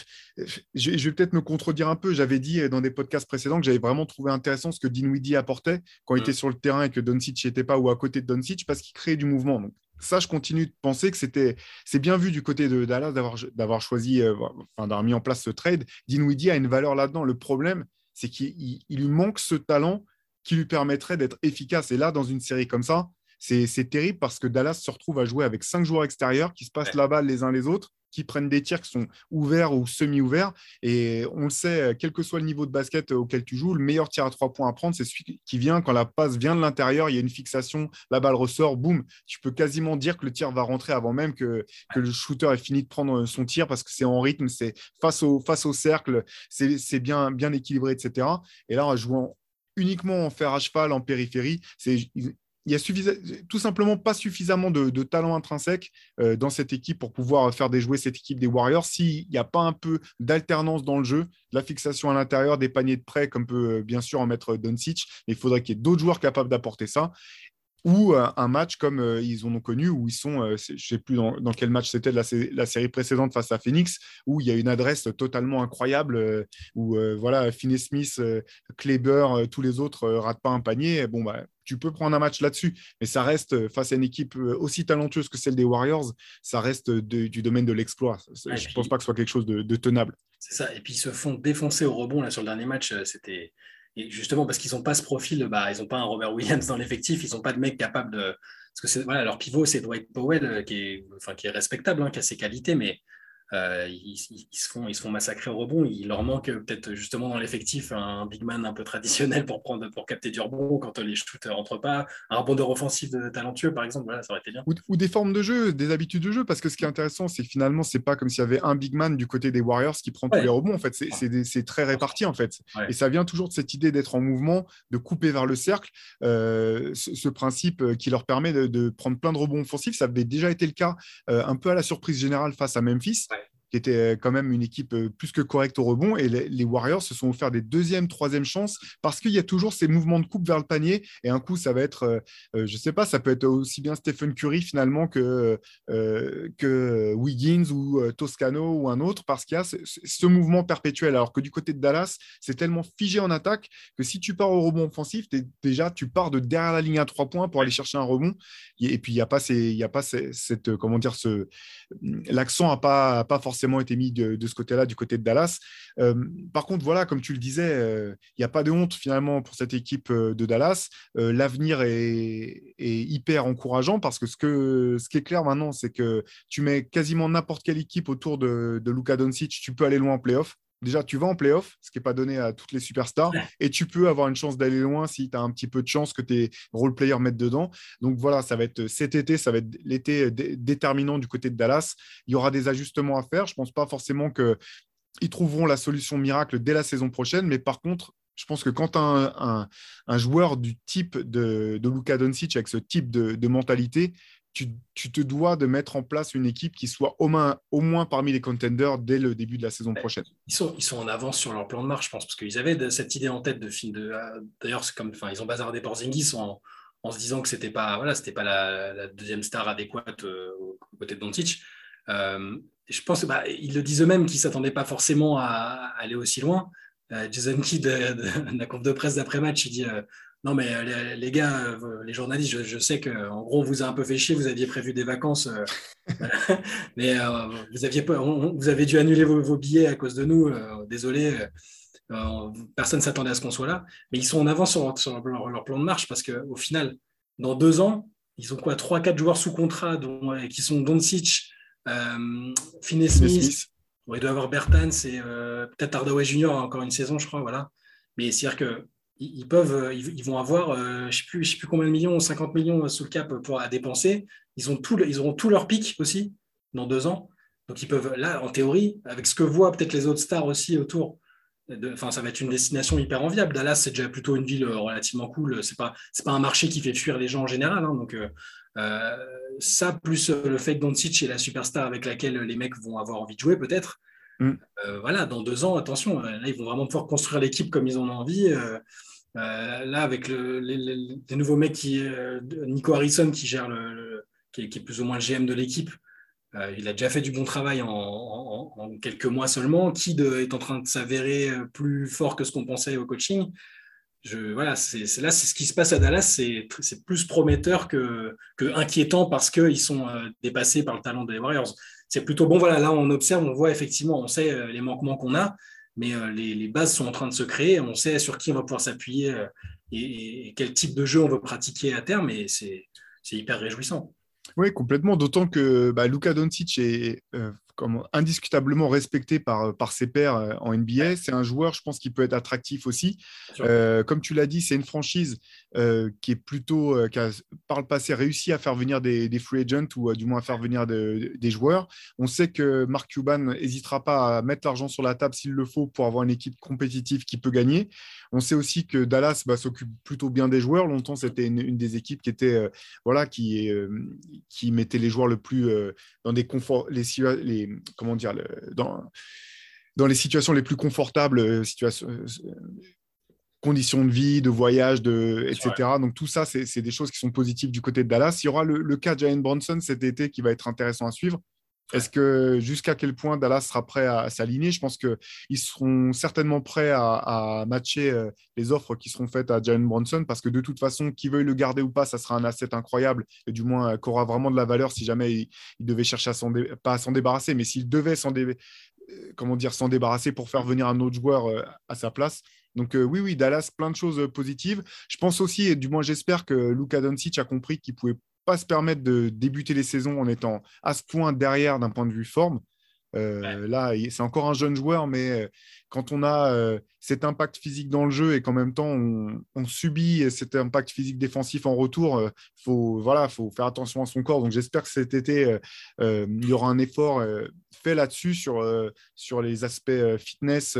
je, vais peut-être me contredire un peu. J'avais dit dans des podcasts précédents que j'avais vraiment trouvé intéressant ce que Dinwiddie apportait quand il mm. était sur le terrain et que Doncic n'était pas ou à côté de Doncic parce qu'il créait du mouvement. Donc, ça, je continue de penser que c'était, c'est bien vu du côté de Dallas d'avoir, d'avoir choisi, euh, enfin, d'avoir mis en place ce trade. Dinwiddie a une valeur là-dedans. Le problème, c'est qu'il lui manque ce talent qui lui permettrait d'être efficace. Et là, dans une série comme ça, c'est, terrible parce que Dallas se retrouve à jouer avec cinq joueurs extérieurs qui se passent la balle les uns les autres qui prennent des tirs qui sont ouverts ou semi-ouverts. Et on le sait, quel que soit le niveau de basket auquel tu joues, le meilleur tir à trois points à prendre, c'est celui qui vient quand la passe vient de l'intérieur, il y a une fixation, la balle ressort, boum. Tu peux quasiment dire que le tir va rentrer avant même que, le shooter ait fini de prendre son tir parce que c'est en rythme, c'est face au, face au cercle, c'est bien, bien équilibré, etc. Et là, en jouant uniquement en fer à cheval en périphérie, c'est il y a tout simplement pas suffisamment de, talent intrinsèque euh, dans cette équipe pour pouvoir faire déjouer cette équipe des Warriors. S'il n'y a pas un peu d'alternance dans le jeu, de la fixation à l'intérieur, des paniers de prêt, comme peut euh, bien sûr en mettre Doncic, mais il faudrait qu'il y ait d'autres joueurs capables d'apporter ça ou euh, un match comme ils en ont connu, où ils sont, je ne sais plus dans, quel match c'était la, la, série précédente face à Phoenix, où il y a une adresse totalement incroyable, où voilà, Finney Smith, Kleber, tous les autres ratent pas un panier. Bon, bah, tu peux prendre un match là-dessus, mais ça reste euh, face à une équipe euh, aussi talentueuse que celle des Warriors, ça reste du domaine de l'exploit. je ne pense pas que ce soit quelque chose de, tenable. C'est ça. Et puis ils se font défoncer au rebond là sur le dernier match. Euh, justement parce qu'ils n'ont pas ce profil. Bah, ils n'ont pas un Robert Williams dans l'effectif. Ils n'ont pas de mec capable de. Parce que voilà, leur pivot, c'est Dwight Powell qui est, enfin, qui est respectable, hein, qui a ses qualités, mais euh, ils, se font, ils se font massacrer au rebond. Il leur manque peut-être justement dans l'effectif un big man un peu traditionnel pour, prendre, pour capter du rebond quand les shoots ne rentrent pas. Un rebondeur offensif de, talentueux, par exemple, ça aurait été bien. Ou, des formes de jeu, des habitudes de jeu, parce que ce qui est intéressant, c'est que finalement, c'est pas comme s'il y avait un big man du côté des Warriors qui prend tous les rebonds. En fait, c'est très réparti, en fait. Et ça vient toujours de cette idée d'être en mouvement, de couper vers le cercle. Euh, ce, principe euh, qui leur permet de, prendre plein de rebonds offensifs, ça avait déjà été le cas un peu à la surprise générale face à Memphis qui était euh, quand même une équipe euh, plus que correcte au rebond. Et les, Warriors se sont offerts des deuxièmes, troisième chances parce qu'il y a toujours ces mouvements de coupe vers le panier. Et un coup, ça va être, euh, je ne sais pas, ça peut être aussi bien Stephen Curry finalement que, que Wiggins ou Toscano ou un autre parce qu'il y a ce, mouvement perpétuel. Alors que du côté de Dallas, c'est tellement figé en attaque que si tu pars au rebond offensif, déjà, tu pars de derrière la ligne à trois points pour aller chercher un rebond. Et, puis, il n'y a pas, ces, y a pas cette, comment dire, ce, l'accent n'a pas, pas forcément été mis de, ce côté-là, du côté de Dallas. Euh, par contre, voilà, comme tu le disais, euh, il n'y a pas de honte finalement pour cette équipe euh, de Dallas. L'avenir est, hyper encourageant parce que ce, que ce qui est clair maintenant, c'est que tu mets quasiment n'importe quelle équipe autour de, de Luka Doncic, tu peux aller loin en playoff déjà, tu vas en playoff, ce qui n'est pas donné à toutes les superstars, et tu peux avoir une chance d'aller loin si tu as un petit peu de chance que tes role players mettent dedans. Donc voilà, ça va être cet été, ça va être l'été déterminant du côté de Dallas. Il y aura des ajustements à faire. Je ne pense pas forcément qu'ils trouveront la solution miracle dès la saison prochaine, mais par contre, je pense que quand un, un, joueur du type de, de Luka Doncic, avec ce type de mentalité, tu, te dois de mettre en place une équipe qui soit au moins, au moins parmi les contenders dès le début de la saison prochaine. Ils sont, ils sont en avance sur leur plan de marche, je pense, parce qu'ils avaient cette idée en tête de film. De, euh, D'ailleurs, c'est comme, enfin, ils ont bazardé Porzingis en, en se disant que c'était pas, voilà, c'était pas la, deuxième star adéquate euh, aux côtés de Doncic. Euh, je pense, bah, ils le disent eux-mêmes qu'ils s'attendaient pas forcément à, aller aussi loin. Jason Kidd, de, la conf de presse d'après-match, il dit non, mais euh, les, gars, euh, les journalistes, je, sais qu'en gros, on vous a un peu fait chier, vous aviez prévu des vacances, euh, mais vous, aviez vous avez dû annuler vos, billets à cause de nous. désolé, personne ne s'attendait à ce qu'on soit là. Mais ils sont en avance sur, leur, plan de marche parce qu'au final, dans deux ans, ils ont quoi Trois, quatre joueurs sous contrat dont, qui sont Doncic, euh, Finney Smith, il doit y avoir Bertans et peut-être Hardaway Junior encore une saison, je crois. Voilà. Mais c'est-à-dire que ils, peuvent, euh, ils, vont avoir, euh, je ne sais, plus, sais plus combien de millions, 50 millions sous le cap pour, à dépenser. Ils, ont tout, ils auront tout leur pic aussi dans deux ans. Donc ils peuvent, là, en théorie, avec ce que voient peut-être les autres stars aussi autour, enfin, ça va être une destination hyper enviable. Dallas, c'est déjà plutôt une ville relativement cool. C'est pas, c'est pas un marché qui fait fuir les gens en général. Hein. donc ça, plus le fait que Doncic est la superstar avec laquelle les mecs vont avoir envie de jouer, peut-être. Mm. voilà, dans deux ans, attention, là, ils vont vraiment pouvoir construire l'équipe comme ils en ont envie. Euh, là, avec les, nouveaux mecs, qui, euh, Nico Harrison qui gère qui, est, plus ou moins le GM de l'équipe, euh, il a déjà fait du bon travail en, quelques mois seulement. Kid est en train de s'avérer plus fort que ce qu'on pensait au coaching? Je, voilà, c'est là, c'est ce qui se passe à Dallas, c'est plus prometteur que, que inquiétant parce qu'ils sont dépassés par le talent des Warriors. C'est plutôt bon. Voilà, là, on observe, on voit effectivement, on sait les manquements qu'on a mais euh, les, bases sont en train de se créer. On sait sur qui on va pouvoir s'appuyer euh, et, quel type de jeu on veut pratiquer à terme, et c'est hyper réjouissant. Oui, complètement. D'autant que bah, Luka Doncic est euh, indiscutablement respecté par, par ses pairs en NBA. C'est un joueur, je pense, qui peut être attractif aussi. comme tu l'as dit, c'est une franchise qui est plutôt, qui a par le passé réussi à faire venir des, free agents ou du moins à faire venir des joueurs. On sait que Mark Cuban n'hésitera pas à mettre l'argent sur la table s'il le faut pour avoir une équipe compétitive qui peut gagner. On sait aussi que Dallas bah, s'occupe plutôt bien des joueurs. Longtemps, c'était une, des équipes qui était, voilà, qui, mettait les joueurs le plus dans des conforts, les, comment dire, dans, dans les situations les plus confortables, euh, euh, conditions de vie, de voyage, de, etc. Donc tout ça, c'est des choses qui sont positives du côté de Dallas. Il y aura le, le cas de Jalen Bronson cet été qui va être intéressant à suivre. Est-ce que jusqu'à quel point Dallas sera prêt à, s'aligner? Je pense qu'ils seront certainement prêts à, matcher euh, les offres qui seront faites à Jalen Bronson parce que de toute façon, qui veuille le garder ou pas, ça sera un asset incroyable et du moins qui aura vraiment de la valeur si jamais il, devait chercher à s'en pas à s'en débarrasser, mais s'il devait s'en euh, comment dire s'en débarrasser pour faire venir un autre joueur euh, à sa place. Donc oui, oui, Dallas, plein de choses positives. Je pense aussi, et du moins j'espère que Luka Doncic a compris qu'il pouvait pas se permettre de débuter les saisons en étant à ce point derrière d'un point de vue forme. Euh, là, c'est encore un jeune joueur, mais euh, quand on a euh, cet impact physique dans le jeu et qu'en même temps on, subit cet impact physique défensif en retour, il faut, voilà, faut faire attention à son corps. Donc j'espère que cet été, il y aura un effort fait là-dessus sur, sur les aspects fitness,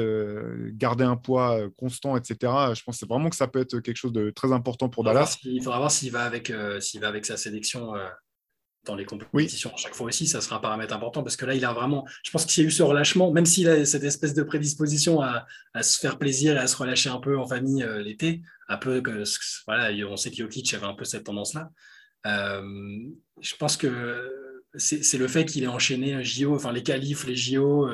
garder un poids constant, etc. Je pense vraiment que ça peut être quelque chose de très important pour Dallas. Il faudra voir s'il va, avec, s'il va avec sa sélection dans les compétitions chaque fois aussi, ça sera un paramètre important parce que là, il a vraiment, je pense qu'il y a eu ce relâchement, même s'il a cette espèce de prédisposition à, se faire plaisir et à se relâcher un peu en famille euh, l'été, un peu que, voilà, on sait que Jokic avait un peu cette tendance-là. Euh, je pense que c'est le fait qu'il ait enchaîné JO, enfin les qualifs, les JO.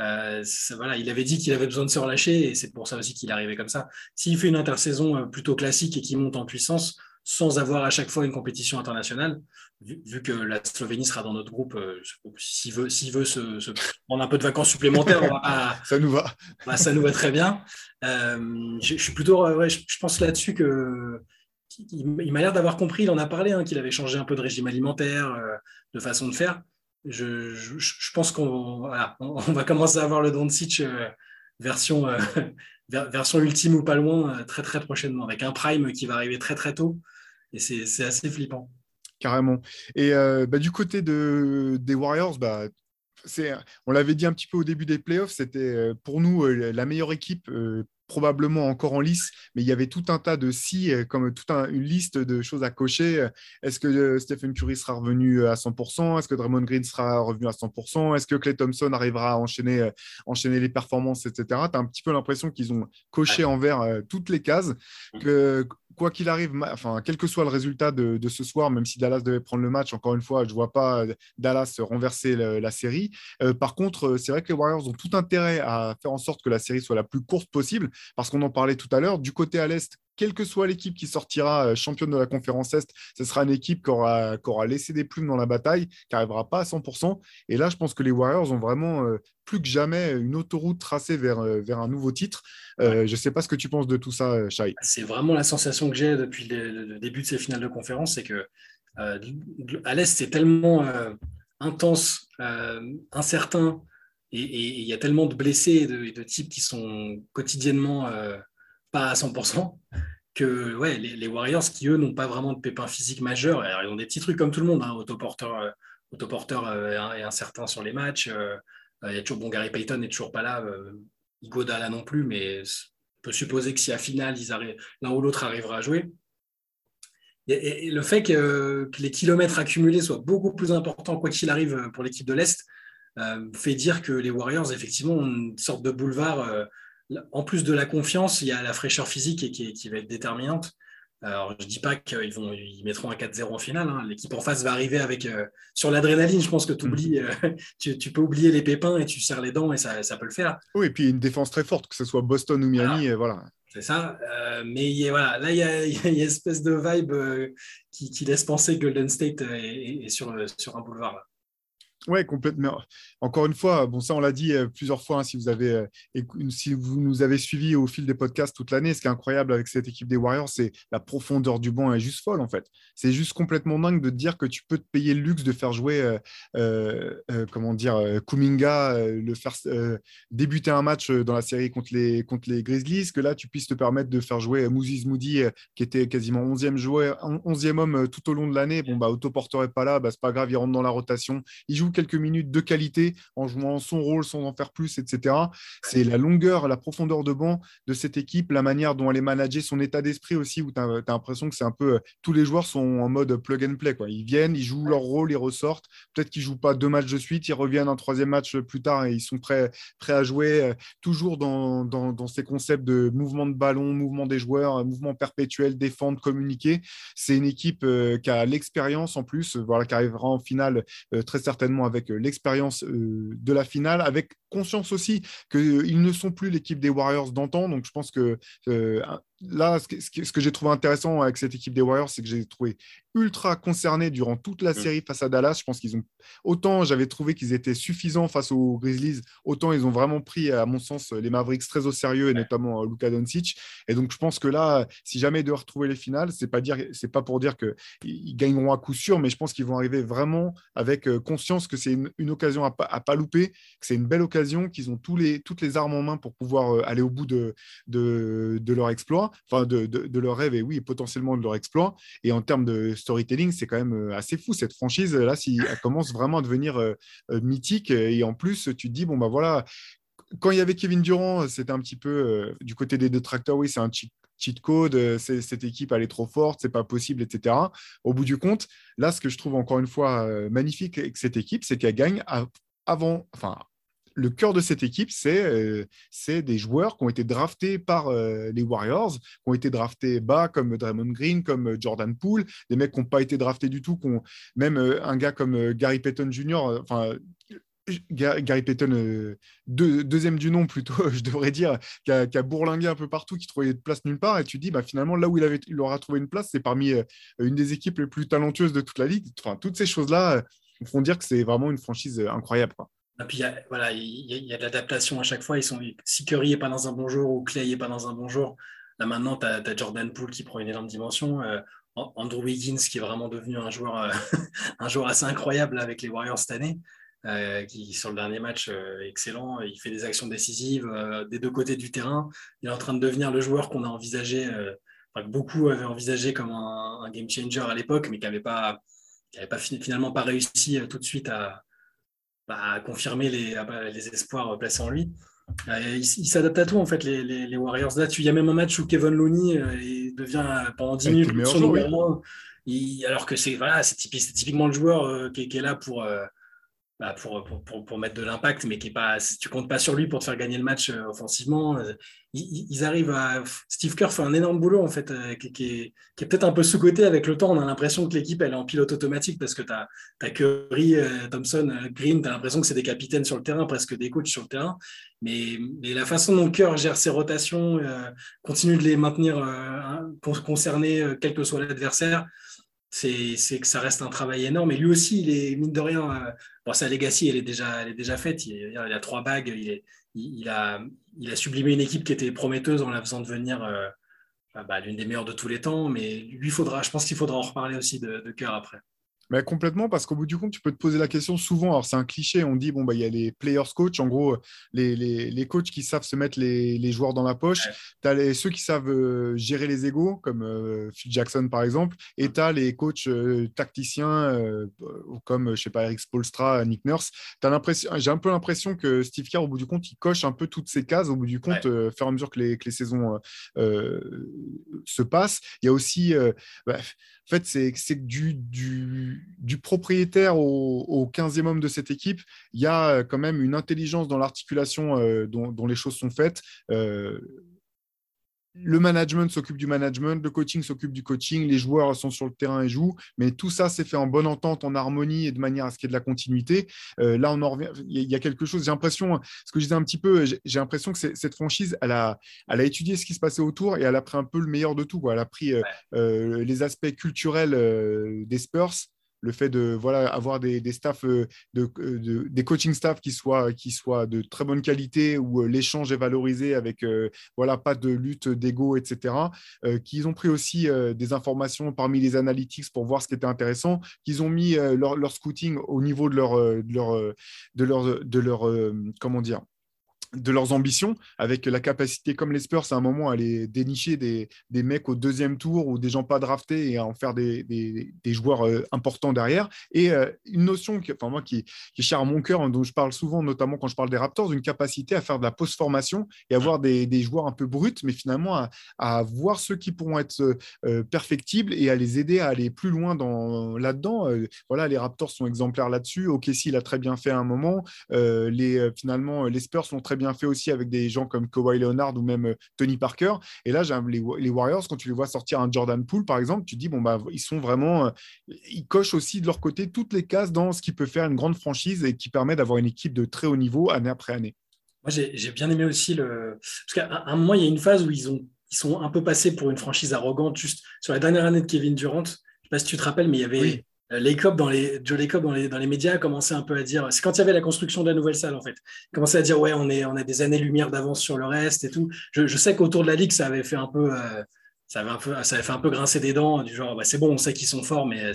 Euh, voilà, il avait dit qu'il avait besoin de se relâcher et c'est pour ça aussi qu'il arrivé comme ça. S'il fait une intersaison plutôt classique et qu'il monte en puissance, sans avoir à chaque fois une compétition internationale, vu, que la Slovénie sera dans notre groupe, euh, s'il veut, s'il veut se, prendre un peu de vacances supplémentaires, ça nous va. Bah, ça nous va très bien. Euh, je, suis plutôt, je, pense là-dessus que il, m'a l'air d'avoir compris, il en a parlé, hein, qu'il avait changé un peu de régime alimentaire, euh, de façon de faire. Je, pense qu'on on va commencer à avoir le Doncic version, version ultime ou pas loin très très prochainement, avec un prime qui va arriver très très tôt. Et c'est assez flippant. Carrément. Et euh, bah, du côté de, des Warriors, bah, on l'avait dit un petit peu au début des playoffs, c'était euh, pour nous euh, la meilleure équipe probablement encore en lice, mais il y avait tout un tas de si, comme toute une liste de choses à cocher. Est-ce que Stephen Curry sera revenu à 100% Est-ce que Draymond Green sera revenu à 100% Est-ce que Clay Thompson arrivera à enchaîner, enchaîner les performances, etc. Tu as un petit peu l'impression qu'ils ont coché envers toutes les cases, mmh. que quoi qu'il arrive, enfin, quel que soit le résultat de, ce soir, même si Dallas devait prendre le match, encore une fois, je ne vois pas euh, Dallas renverser la série. Euh, par contre, euh, c'est vrai que les Warriors ont tout intérêt à faire en sorte que la série soit la plus courte possible, parce qu'on en parlait tout à l'heure. Du côté à l'Est, quelle que soit l'équipe qui sortira championne de la conférence Est, ce sera une équipe qui aura, laissé des plumes dans la bataille, qui n'arrivera pas à 100%. Et là, je pense que les Warriors ont vraiment plus que jamais une autoroute tracée vers, vers un nouveau titre. je ne sais pas ce que tu penses de tout ça, Shai. C'est vraiment la sensation que j'ai depuis le, début de ces finales de conférence, c'est que euh, à l'Est, c'est tellement euh, intense, euh, incertain, et il y a tellement de blessés et de, types qui sont quotidiennement pas à 100%, que ouais, les, Warriors, qui eux n'ont pas vraiment de pépins physiques majeurs, ils ont des petits trucs comme tout le monde, hein, autoporteur, autoporteur est incertain sur les matchs. Il y a toujours bon Gary Payton n'est toujours pas là. Igoda là non plus, mais on peut supposer que si à finale l'un ou l'autre arrivera à jouer. Et, le fait que, les kilomètres accumulés soient beaucoup plus importants, quoi qu'il arrive, pour l'équipe de l'Est, fait dire que les Warriors, effectivement, ont une sorte de boulevard en plus de la confiance, il y a la fraîcheur physique qui, va être déterminante. Alors, je ne dis pas qu'ils vont, ils mettront un 4-0 en finale. Hein. L'équipe en face va arriver avec. Euh, sur l'adrénaline, je pense que oublies, mm. euh, tu, tu, peux oublier les pépins et tu serres les dents et ça, ça, peut le faire. Oui, et puis une défense très forte, que ce soit Boston ou Miami. Voilà. voilà. C'est ça. Euh, mais voilà, là, il y, a, une espèce de vibe qui, qui, laisse penser que Golden State est, est sur, sur un boulevard. Là. Oui, complètement. Encore une fois, bon, ça, on l'a dit euh, plusieurs fois, hein, si, vous avez, euh, si vous nous avez suivis au fil des podcasts toute l'année, ce qui est incroyable avec cette équipe des Warriors, c'est la profondeur du banc est juste folle, en fait. C'est juste complètement dingue de te dire que tu peux te payer le luxe de faire jouer, euh, comment dire, Kuminga, le faire débuter un match dans la série contre les, contre les Grizzlies, que là, tu puisses te permettre de faire jouer Moses Moody, qui était quasiment 11e, joueur, 11e homme tout au long de l'année. Bon, bah, pas là, bah, c'est pas grave, il rentre dans la rotation. Il joue quelques minutes de qualité en jouant son rôle sans en faire plus, etc. C'est la longueur, la profondeur de banc de cette équipe, la manière dont elle est managée, son état d'esprit aussi, où tu as, l'impression que c'est un peu. Euh, tous les joueurs sont en mode plug and play. Quoi. Ils viennent, ils jouent leur rôle, ils ressortent. Peut-être qu'ils ne jouent pas deux matchs de suite, ils reviennent un troisième match plus tard et ils sont prêts, prêts à jouer, euh, toujours dans, dans, ces concepts de mouvement de ballon, mouvement des joueurs, mouvement perpétuel, défendre, communiquer. C'est une équipe euh, qui a l'expérience en plus, voilà, qui arrivera en finale très certainement avec euh, l'expérience euh, de la finale, avec conscience aussi qu'ils ne sont plus l'équipe des Warriors d'antan. Donc je pense que euh, là, ce que, ce que j'ai trouvé intéressant avec cette équipe des Warriors, c'est que j'ai trouvé ultra concernés durant toute la mm. série face à Dallas. Je pense qu'ils ont autant j'avais trouvé qu'ils étaient suffisants face aux Grizzlies, autant ils ont vraiment pris, à mon sens, les Mavericks très au sérieux et notamment Luka Doncic. Et donc je pense que là, si jamais ils doivent retrouver les finales, c'est pas dire, c'est pas pour dire que ils gagneront à coup sûr, mais je pense qu'ils vont arriver vraiment avec euh, conscience que c'est une, occasion à pas, à pas louper, que c'est une belle occasion, qu'ils ont tous les, toutes les armes en main pour pouvoir euh, aller au bout de, de, de leur exploit, enfin de, leur rêve et oui, potentiellement de leur exploit. Et en termes de storytelling, c'est quand même euh, assez fou. Cette franchise, là, si elle commence vraiment à devenir euh, euh, mythique, et en plus, tu te dis, bon, bah voilà, quand il y avait Kevin Durant, c'était un petit peu du côté des détracteurs, oui, c'est un cheat code, cette équipe elle est trop forte, c'est pas possible, etc. Au bout du compte, là, ce que je trouve encore une fois magnifique avec cette équipe, c'est qu'elle gagne avant, enfin, le cœur de cette équipe, euh, c'est des joueurs qui ont été draftés par euh, les Warriors, qui ont été draftés bas comme Draymond Green, comme euh, Jordan Poole, des mecs qui n'ont pas été draftés du tout, même un gars comme Gary Payton Jr., enfin, Gary Payton, deuxième du nom plutôt, je devrais dire, qui a, bourlingué un peu partout, qui trouvait de place nulle part, et tu dis, bah, finalement, là où il, aura trouvé une place, c'est parmi une des équipes les plus talentueuses de toute la ligue. Enfin, toutes ces choses-là font dire que c'est vraiment une franchise incroyable. Et puis, il y a, voilà, il y a, de l'adaptation à chaque fois. Ils sont, si Curry n'est pas dans un bon jour ou Clay n'est pas dans un bon jour, là maintenant, tu as, Jordan Poole qui prend une énorme dimension. Euh, Andrew Wiggins qui est vraiment devenu un joueur, euh, un joueur assez incroyable avec les Warriors cette année. Euh, qui sur le dernier match excellent, il fait des actions décisives des deux côtés du terrain. Il est en train de devenir le joueur qu'on a envisagé, que beaucoup avaient envisagé comme un, game changer à l'époque, mais qui n'avait pas, pas finalement pas réussi tout de suite à, bah, confirmer les, ah bah, les, espoirs placés en lui. Euh, il, s'adapte à tout, en fait, les, les, Warriors. Là, il y a même un match où Kevin Looney euh, devient euh, pendant 10 minutes son numéro alors que c'est voilà, typiquement le joueur qui, qui, est là pour, bah, pour, pour, mettre de l'impact, mais qui est pas, tu comptes pas sur lui pour te faire gagner le match euh, offensivement. Euh, ils, arrivent à. Steve Kerr fait un énorme boulot, en fait, euh, qui, est, qui est peut-être un peu sous-côté avec le temps. On a l'impression que l'équipe, elle est en pilote automatique parce que tu as, as, Curry, Thompson, Green, tu as l'impression que c'est des capitaines sur le terrain, presque des coachs sur le terrain. Mais, mais la façon dont Kerr gère ses rotations, continue de les maintenir concernés, quel que soit l'adversaire, c'est que ça reste un travail énorme. Et lui aussi, il est, mine de rien, bon, sa legacy, elle est déjà, elle est déjà faite. Il, a trois bagues. Il, est, il, a, il a sublimé une équipe qui était prometteuse en la faisant devenir euh, bah, l'une des meilleures de tous les temps. Mais lui, faudra, je pense qu'il faudra en reparler aussi de, de cœur après. Mais complètement, parce qu'au bout du compte, tu peux te poser la question souvent. Alors, c'est un cliché. On dit, bon, bah, il y a les players coach, en gros, les, les, les coachs qui savent se mettre les, les joueurs dans la poche. Tu as ceux qui savent euh, gérer les égaux, comme euh, Phil Jackson, par exemple. Et tu as les coachs euh, tacticiens, comme, je sais pas, Eric Spolstra, Nick Nurse. J'ai un peu l'impression que Steve Kerr, au bout du compte, il coche un peu toutes ces cases, au bout du compte, ouais. fur et à mesure que les, que les saisons se passent. Il y a aussi. Bah, en fait, c'est du, du, propriétaire au, au 15e homme de cette équipe. Il y a euh, quand même une intelligence dans l'articulation euh, dont, dont, les choses sont faites. Euh, le management s'occupe du management, le coaching s'occupe du coaching, les joueurs sont sur le terrain et jouent, mais tout ça c'est fait en bonne entente, en harmonie et de manière à ce qu'il y ait de la continuité. Euh, là, on en revient, il y a quelque chose, j'ai l'impression, ce que je disais un petit peu, j'ai l'impression que cette franchise, elle a, elle a étudié ce qui se passait autour et elle a pris un peu le meilleur de tout. Quoi. Elle a pris euh, euh, les aspects culturels des Spurs, le fait de voilà, avoir des, des staffs, euh, de, de, des coaching staff qui soient, qui soient de très bonne qualité, où euh, l'échange est valorisé avec euh, voilà, pas de lutte d'ego, etc. qu'ils ont pris aussi des informations parmi les analytics pour voir ce qui était intéressant, qu'ils ont mis leur, leur, scouting au niveau de leur, leur, de leur, de leur comment dire, de leurs ambitions, avec la capacité, comme les Spurs, à un moment, à aller dénicher des, des, mecs au deuxième tour ou des gens pas draftés et à en faire des, des, joueurs euh, importants derrière. Et euh, une notion qui, enfin, moi, qui, est chère à mon cœur, dont je parle souvent, notamment quand je parle des Raptors, une capacité à faire de la post-formation et avoir des, joueurs un peu bruts, mais finalement à, à voir ceux qui pourront être euh, perfectibles et à les aider à aller plus loin dans, là-dedans. Voilà, les Raptors sont exemplaires là-dessus. OKC l'a très bien fait à un moment. Les, finalement, les Spurs l'ont très bien bien fait aussi avec des gens comme Kawhi Leonard ou même euh, Tony Parker. Et là, les, les Warriors, quand tu les vois sortir un Jordan Poole, par exemple, tu dis, bon, bah, ils sont vraiment. Euh, ils cochent aussi de leur côté toutes les cases dans ce qui peut faire une grande franchise et qui permet d'avoir une équipe de très haut niveau année après année. Moi, j'ai bien aimé aussi le. Parce qu'à un moment, il y a une phase où ils, ont, ils sont un peu passés pour une franchise arrogante, juste sur la dernière année de Kevin Durant. Je ne sais pas si tu te rappelles, mais il y avait. Oui. Euh, dans les, Joe Lacob dans les, dans les médias a commencé un peu à dire, c'est quand il y avait la construction de la nouvelle salle en fait, il commençait à dire ouais on, est, on a des années-lumière d'avance sur le reste et tout. Je, je sais qu'autour de la ligue ça avait fait un peu, euh, ça, avait un peu ça avait fait un peu grincer des dents du genre bah, c'est bon on sait qu'ils sont forts mais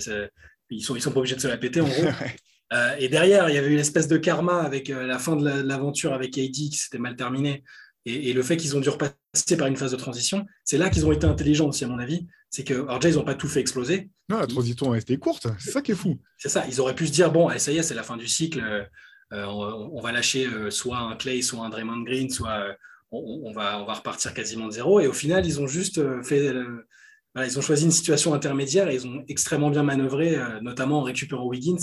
ils sont ils sont pas obligés de se la péter en gros. euh, et derrière il y avait une espèce de karma avec euh, la fin de l'aventure avec AD qui s'était mal terminée et, et le fait qu'ils ont dû repasser par une phase de transition, c'est là qu'ils ont été intelligents aussi à mon avis c'est que, déjà, ils n'ont pas tout fait exploser. Non, la transition a été courte, c'est ça qui est fou. C'est ça, ils auraient pu se dire, bon, ça y est, c'est la fin du cycle, euh, on, on, va lâcher euh, soit un Clay, soit un Draymond Green, soit euh, on, on, va, on va repartir quasiment de zéro. Et au final, ils ont juste fait, voilà, ils ont choisi une situation intermédiaire et ils ont extrêmement bien manœuvré, notamment en récupérant Wiggins.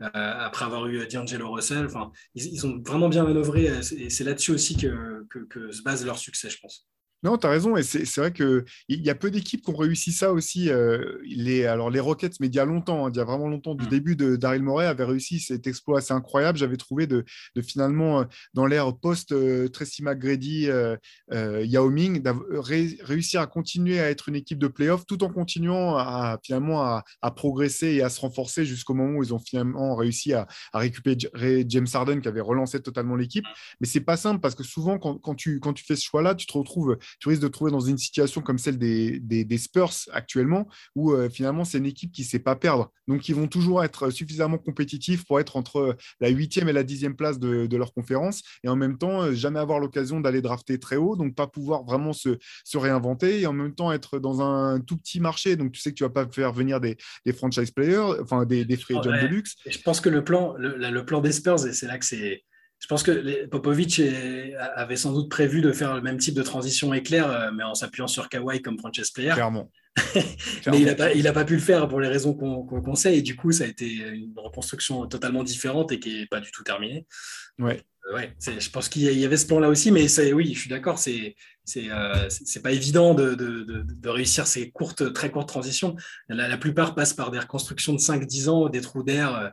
Après avoir eu D'Angelo Russell, ils, ils, ont vraiment bien manœuvré et c'est là-dessus aussi que, que, que se base leur succès, je pense. Non, tu as raison. Et c'est vrai qu'il y a peu d'équipes qui ont réussi ça aussi. Euh, les, alors, les Rockets, mais il y a longtemps, hein, il y a vraiment longtemps, du mmh. début de Daryl Morey, avait réussi cet exploit assez incroyable. J'avais trouvé de, de, finalement, euh, dans l'ère post-Tracy euh, McGrady, euh, euh, Yao Ming, ré, réussir à continuer à être une équipe de playoff tout en continuant à, finalement à, à progresser et à se renforcer jusqu'au moment où ils ont finalement réussi à, à, récupérer James Harden qui avait relancé totalement l'équipe. Mais c'est pas simple parce que souvent, quand, quand, tu, quand tu fais ce choix-là, tu te retrouves tu risques de te trouver dans une situation comme celle des, des, des Spurs actuellement, où euh, finalement c'est une équipe qui ne sait pas perdre. Donc ils vont toujours être suffisamment compétitifs pour être entre la huitième et la dixième place de, de, leur conférence, et en même temps euh, jamais avoir l'occasion d'aller drafter très haut, donc pas pouvoir vraiment se, se, réinventer, et en même temps être dans un tout petit marché, donc tu sais que tu vas pas faire venir des, des franchise players, enfin des, des free agents ouais. de luxe. Et je pense que le plan, le, le plan des Spurs, et c'est là que c'est je pense que Popovic avait sans doute prévu de faire le même type de transition éclair, euh, mais en s'appuyant sur Kawhi comme franchise player. Clairement. mais il n'a pas, pas, pu le faire pour les raisons qu'on qu sait, et du coup, ça a été une reconstruction totalement différente et qui n'est pas du tout terminée. Ouais. Euh, ouais, je pense qu'il y avait ce plan-là aussi, mais oui, je suis d'accord, c'est c'est euh, pas évident de, de, de, de, réussir ces courtes, très courtes transitions. La, la, plupart passent par des reconstructions de 5-10 ans, des trous d'air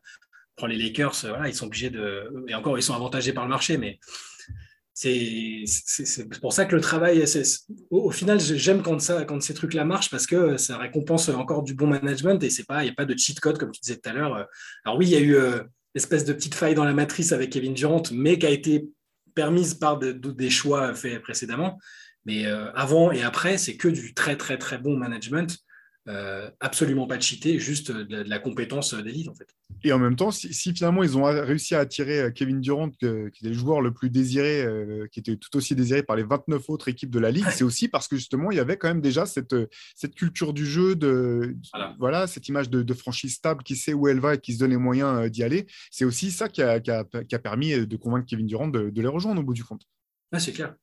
euh, prend les Lakers, voilà, ils sont obligés de. Et encore, ils sont avantagés par le marché, mais c'est pour ça que le travail, au, final, j'aime quand, quand ces trucs-là marchent parce que ça récompense encore du bon management et il n'y a pas de cheat code comme tu disais tout à l'heure. Alors oui, il y a eu euh, espèce de petite faille dans la matrice avec Kevin Durant, mais qui a été permise par de, de, des choix faits précédemment. Mais euh, avant et après, c'est que du très très très bon management euh, absolument pas cheaté, juste de, la compétence d'élite en fait. Et en même temps, si, finalement ils ont réussi à attirer euh, Kevin Durant, qui est le joueur le plus désiré, euh, qui était tout aussi désiré par les 29 autres équipes de la ligue, c'est aussi parce que justement il y avait quand même déjà cette, cette culture du jeu, de, voilà. cette image de, franchise stable qui sait où elle va et qui se donne les moyens d'y aller. C'est aussi ça qui a, qui, a, permis de convaincre Kevin Durant de, les rejoindre au bout du compte. c'est clair.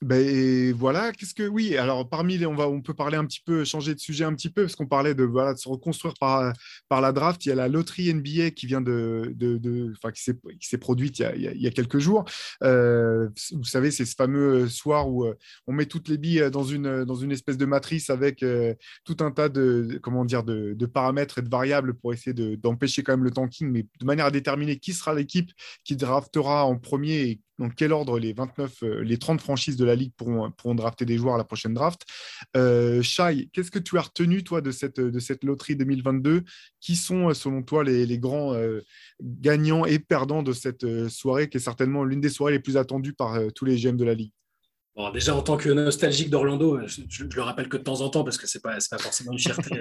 Ben voilà, qu'est-ce que oui, alors parmi les on va on peut parler un petit peu changer de sujet un petit peu parce qu'on parlait de voilà de se reconstruire par par la draft, il y a la loterie NBA qui vient de de, enfin qui s'est produite il y, a, il y, a, quelques jours. Euh, vous savez, c'est ce fameux soir où euh, on met toutes les billes dans une dans une espèce de matrice avec euh, tout un tas de comment dire de, de, paramètres et de variables pour essayer d'empêcher quand même le tanking mais de manière à déterminer qui sera l'équipe qui draftera en premier et dans quel ordre les 29, euh, les 30 franchises de la Ligue pourront, pourront drafter des joueurs à la prochaine draft? Euh, Shai, qu'est-ce que tu as retenu, toi, de cette, de cette loterie 2022 Qui sont, euh, selon toi, les, les grands euh, gagnants et perdants de cette soirée, qui est certainement l'une des soirées les plus attendues par tous les GM de la Ligue? Bon, déjà, en tant que nostalgique d'Orlando, je, le rappelle que de temps en temps parce que ce n'est pas, pas forcément une fierté.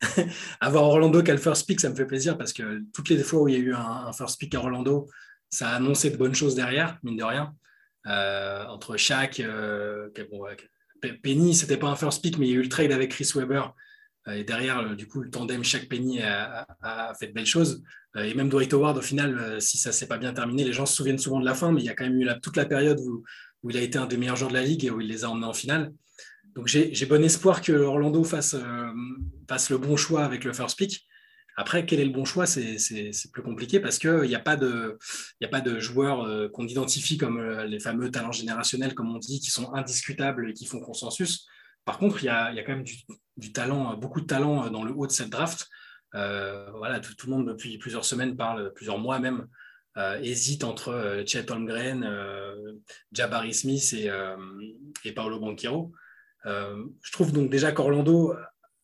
Avoir Orlando qui a le first pick, ça me fait plaisir parce que toutes les fois où il y a eu un, un first pick à Orlando, ça a annoncé de bonnes choses derrière, mine de rien. Euh, entre Shaq, euh, bon, Penny, c'était pas un first pick, mais il y a eu le trade avec Chris Webber. Euh, et derrière, du coup, le tandem Shaq-Penny a, fait de belles choses. et même Dwight Howard, au final, si ça s'est pas bien terminé, les gens se souviennent souvent de la fin, mais il y a quand même eu toute la période où, où, il a été un des meilleurs joueurs de la ligue et où il les a emmenés en finale. Donc j'ai bon espoir que Orlando fasse, fasse le bon choix avec le first pick. Après, quel est le bon choix? C'est plus compliqué parce qu'il n'y a, pas de, a pas de joueurs euh, qu'on identifie comme euh, les fameux talents générationnels, comme on dit, qui sont indiscutables et qui font consensus. Par contre, il y a, quand même du, talent, beaucoup de talent euh, dans le haut de cette draft. voilà, tout, le monde depuis plusieurs semaines parle, plusieurs mois même, hésite entre Chet Holmgren, Jabari Smith et, et Paolo Banquero. je trouve donc déjà qu'Orlando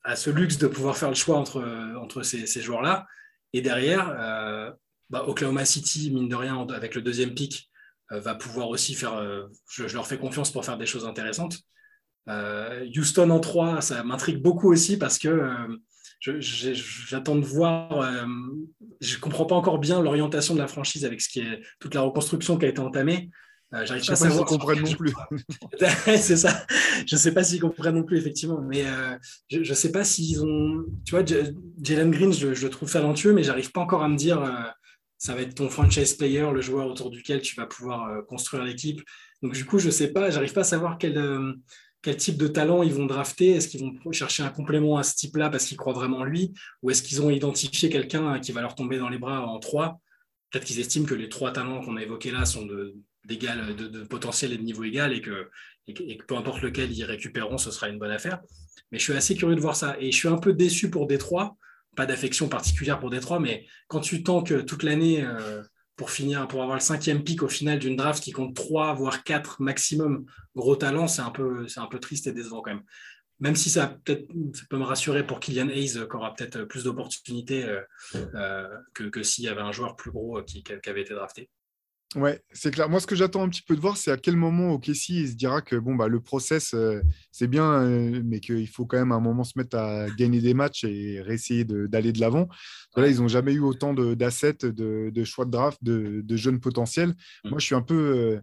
a ce luxe de pouvoir faire le choix entre, entre ces, joueurs-là. Et derrière, euh, bah, Oklahoma City, mine de rien, avec le deuxième pick, euh, va pouvoir aussi faire. Euh, je, leur fais confiance pour faire des choses intéressantes. Houston en 3, ça m'intrigue beaucoup aussi parce que j'attends de voir. je ne comprends pas encore bien l'orientation de la franchise avec ce toute la reconstruction qui a été entamée. Euh, J'arrive pas à savoir. comprennent non plus. c'est ça. Je ne sais pas s'ils comprennent non plus, effectivement. Mais euh, je ne sais pas s'ils ont. Tu vois, Jalen Green, je, le trouve talentueux, mais j'arrive pas encore à me dire euh, ça va être ton franchise player, le joueur autour duquel tu vas pouvoir euh, construire l'équipe. Donc, du coup, je ne sais pas. J'arrive pas à savoir quel, quel type de talent ils vont drafter. Est-ce qu'ils vont chercher un complément à ce type-là parce qu'ils croient vraiment en lui? Ou est-ce qu'ils ont identifié quelqu'un qui va leur tomber dans les bras en trois? Peut-être qu'ils estiment que les trois talents qu'on a évoqués là sont de, d'égal, de, potentiel et de niveau égal et que, peu importe lequel ils récupéreront, ce sera une bonne affaire. Mais je suis assez curieux de voir ça. Et je suis un peu déçu pour Détroit. Pas d'affection particulière pour Détroit, mais quand tu que toute l'année euh, pour finir, pour avoir le cinquième pic au final d'une draft qui compte trois, voire quatre maximum gros talents, c'est un, peu, triste et décevant quand même. Même si ça, peut me rassurer pour Kylian Hayes, qui aura peut-être plus d'opportunités euh, euh, que, que s'il y avait un joueur plus gros qui avait été drafté. Ouais, c'est clair. Moi, ce que j'attends un petit peu de voir, c'est à quel moment au il se dira que bon, bah, le process, euh, c'est bien, euh, mais qu'il faut quand même à un moment se mettre à gagner des matchs et réessayer d'aller de l'avant. Là, ils n'ont jamais eu autant d'assets, de, de, choix de draft, de, de jeunes potentiels. Mmh. Moi, je suis un peu. Euh,